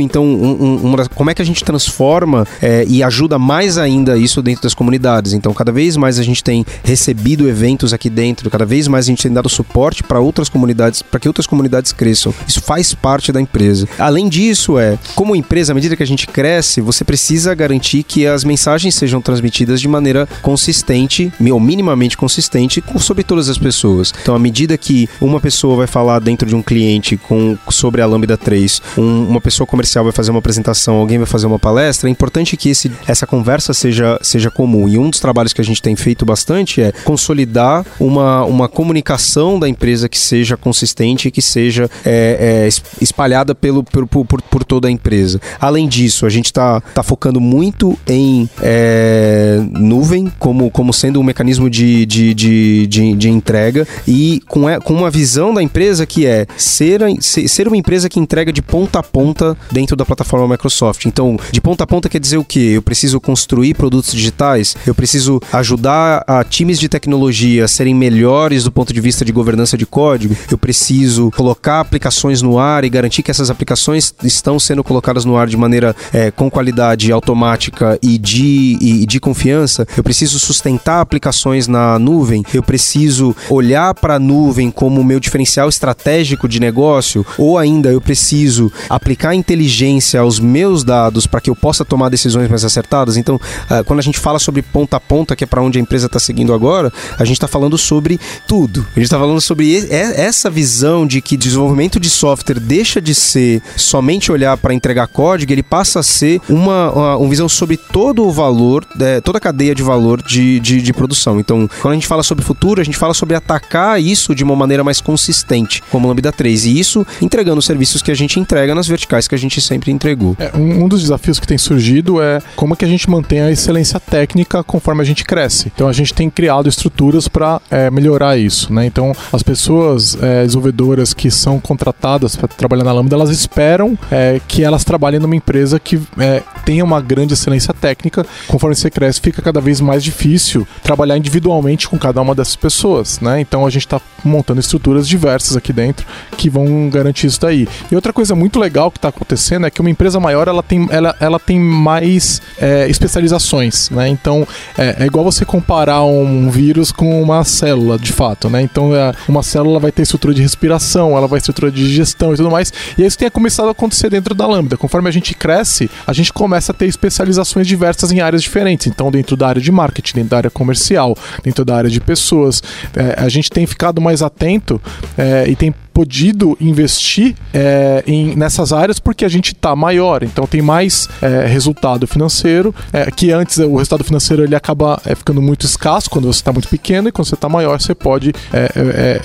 Então, um, um, como é que a gente transforma é, e ajuda mais ainda isso dentro das comunidades? Então, cada vez mais a gente tem recebido eventos aqui dentro, cada vez mais a gente tem dado suporte para outras comunidades, para que outras comunidades cresçam. Isso faz parte da empresa. Além disso, é como empresa, à medida que a gente cresce, você precisa garantir que as mensagens sejam transmitidas de maneira consistente, ou minimamente consistente, sobre todas as pessoas. Então, à medida que uma pessoa vai falar dentro de um cliente com, sobre a Lambda 3, um, uma pessoa comercial vai fazer uma apresentação, alguém vai fazer uma palestra, é importante que esse, essa conversa seja, seja comum. E um dos trabalhos que a gente tem feito bastante é consolidar uma, uma comunicação da empresa que seja consistente e que seja é, é, espalhada pelo, por, por, por, toda a empresa. Além disso, a gente está tá focando muito em é, nuvem como, como sendo um mecanismo de, de, de, de, de entrega e com, com uma visão da empresa que é ser, ser uma empresa que entrega de ponta a ponta dentro da plataforma Microsoft. Então, de ponta a ponta quer dizer o quê? Eu preciso construir produtos digitais, eu preciso ajudar a times de tecnologia a serem melhores do ponto de vista de governança de código, eu preciso colocar aplicações no ar e garantir que essas aplicações estão sendo colocadas no ar de maneira é, com qualidade automática e de, e de confiança, eu preciso sustentar aplicações na nuvem, eu preciso olhar para a nuvem como meu diferencial estratégico de negócio, ou ainda eu preciso aplicar inteligência aos meus dados para que eu possa tomar decisões mais acertadas. Então, uh, quando a gente fala sobre ponta a ponta, que é para onde a empresa está seguindo agora, a gente está falando sobre tudo. A gente está falando sobre essa visão de que desenvolvimento de software deixa de ser somente olhar para entregar código, ele passa a ser uma, uma, uma visão sobre todo o valor, é, toda a cadeia de valor de, de, de produção. Então, quando a gente fala sobre futuro, a gente fala sobre atacar isso de uma maneira mais consistente, como Lambda 3. E isso entregando os serviços que a gente entrega nas verticais que a gente sempre entregou. É, um, um, dos desafios que tem surgido é como é que a gente mantém a excelência técnica conforme a gente cresce. Então a gente tem criado estruturas para é, melhorar isso. Né? Então as pessoas é, desenvolvedoras que são contratadas para trabalhar na Lambda, elas esperam é, que elas trabalhem numa empresa que é, tenha uma grande excelência técnica. Conforme você cresce, fica cada vez mais difícil trabalhar individualmente com cada uma dessas pessoas. Né? Então a gente está montando estruturas diversas aqui dentro que vão garantir isso daí. E outra coisa muito legal que está acontecendo é que uma empresa maior ela tem, ela, ela tem mais é, especializações, né? Então é, é, igual você comparar um vírus com uma célula, de fato, né? Então é, uma célula vai ter estrutura de respiração, ela vai ter estrutura de digestão e tudo mais. E isso tem começado a acontecer dentro da Lambda. Conforme a gente cresce, a gente começa a ter especializações diversas em áreas diferentes. Então dentro da área de marketing, dentro da área comercial, dentro da área de pessoas, é, a gente tem ficado mais atento é, e tem podido investir é, em, nessas áreas porque a gente está maior, então tem mais é, resultado financeiro, é, que antes o resultado financeiro ele acaba ficando muito escasso quando você está muito pequeno e quando você está maior você pode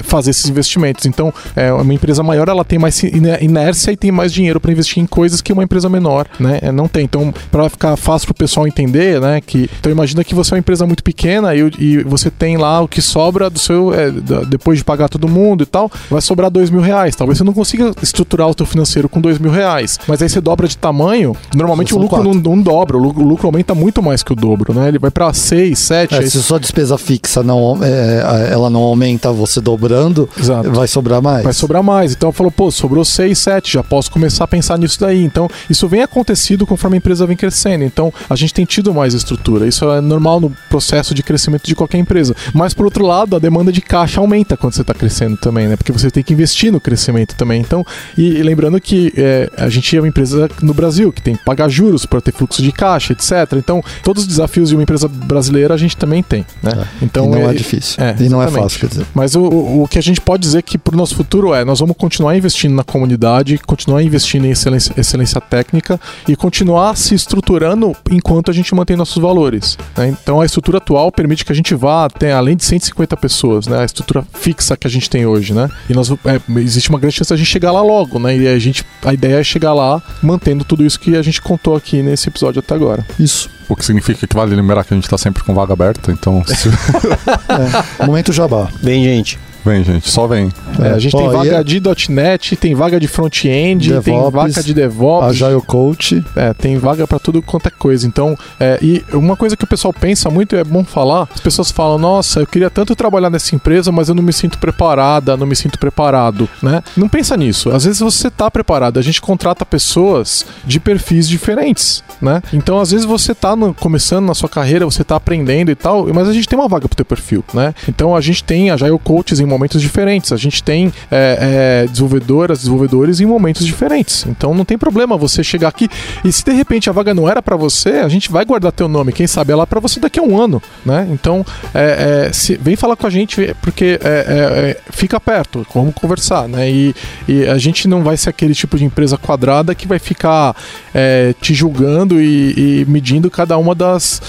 fazer esses investimentos. Então, uma empresa maior ela tem mais inércia e tem mais dinheiro para investir em coisas que uma empresa menor né, não tem. Então, para ficar fácil para o pessoal entender, né, que então imagina que você é uma empresa muito pequena e, e você tem lá o que sobra do seu depois de pagar todo mundo e tal, vai sobrar dois mil reais. Talvez você não consiga estruturar o teu financeiro com dois mil reais. Mas aí você dobra de tamanho, normalmente o lucro não, não, dobra, o lucro, aumenta muito mais que o dobro, né? Ele vai para seis, sete. É, Se sua despesa fixa não, é, ela não aumenta, você dobrando, Exato. vai sobrar mais. Vai sobrar mais. Então falou, pô, sobrou seis, sete, já posso começar a pensar nisso daí. Então, isso vem acontecido conforme a empresa vem crescendo. Então, a gente tem tido mais estrutura. Isso é normal no processo de crescimento de qualquer empresa. Mas, por outro lado, a demanda de caixa aumenta quando você está crescendo também, né? Porque você tem que investir no crescimento também. Então, e, e lembrando que é, a gente é uma empresa no Brasil que tem que pagar juros para ter fluxo de caixa, etc. Então, todos os desafios de uma empresa brasileira a gente também tem, né? É. Então, e não é, é difícil. É, e não é fácil, quer dizer. Mas o, o, que a gente pode dizer que para o nosso futuro é, nós vamos continuar investindo na comunidade, continuar investindo em excelência, excelência técnica e continuar se estruturando enquanto a gente mantém nossos valores. Né? Então, a estrutura atual permite que a gente vá até além de 150 pessoas, né? A estrutura fixa que a gente tem hoje, né? E nós é, é, existe uma grande chance da gente chegar lá logo, né? E a gente, a ideia é chegar lá mantendo tudo isso que a gente contou aqui nesse episódio até agora. Isso. O que significa que vale lembrar que a gente tá sempre com vaga aberta, então. Se... (laughs) É. Momento jabá. Bem, gente. Vem, gente, só vem. É, a gente Ó, tem vaga é- de .NET, tem vaga de front-end, tem vaga de DevOps. Agile Coach. É, tem vaga pra tudo quanto é coisa. Então, é, e uma coisa que o pessoal pensa muito, e é bom falar, as pessoas falam, nossa, eu queria tanto trabalhar nessa empresa, mas eu não me sinto preparada, não me sinto preparado, né? Não pensa nisso. Às vezes você tá preparado. A gente contrata pessoas de perfis diferentes, né? Então, às vezes você tá no- começando na sua carreira, você tá aprendendo e tal, mas a gente tem uma vaga pro teu perfil, né? Então, a gente tem Agile Coaches em momentos diferentes. A gente tem é, é, desenvolvedoras, desenvolvedores em momentos diferentes. Então, não tem problema você chegar aqui e se de repente a vaga não era pra você, a gente vai guardar teu nome. Quem sabe é lá pra você daqui a um ano, né? Então, é, é, se- vem falar com a gente porque é, é, fica perto, vamos conversar, né? E, e a gente não vai ser aquele tipo de empresa quadrada que vai ficar te julgando e, e medindo cada uma das.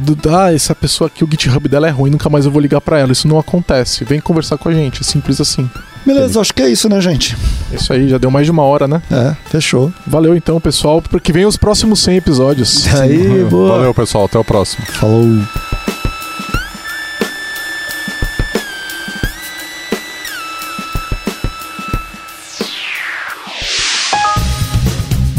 Do, ah, essa pessoa aqui, o GitHub dela é ruim, nunca mais eu vou ligar pra ela. Isso não acontece. Vem conversar com a gente, é simples assim. Beleza, acho que é isso, né, gente? Isso aí, já deu mais de uma hora, né? É, fechou. Valeu então, pessoal, porque vem os próximos 100 episódios. Aí, (laughs) boa. Valeu, pessoal. Até o próximo. Falou.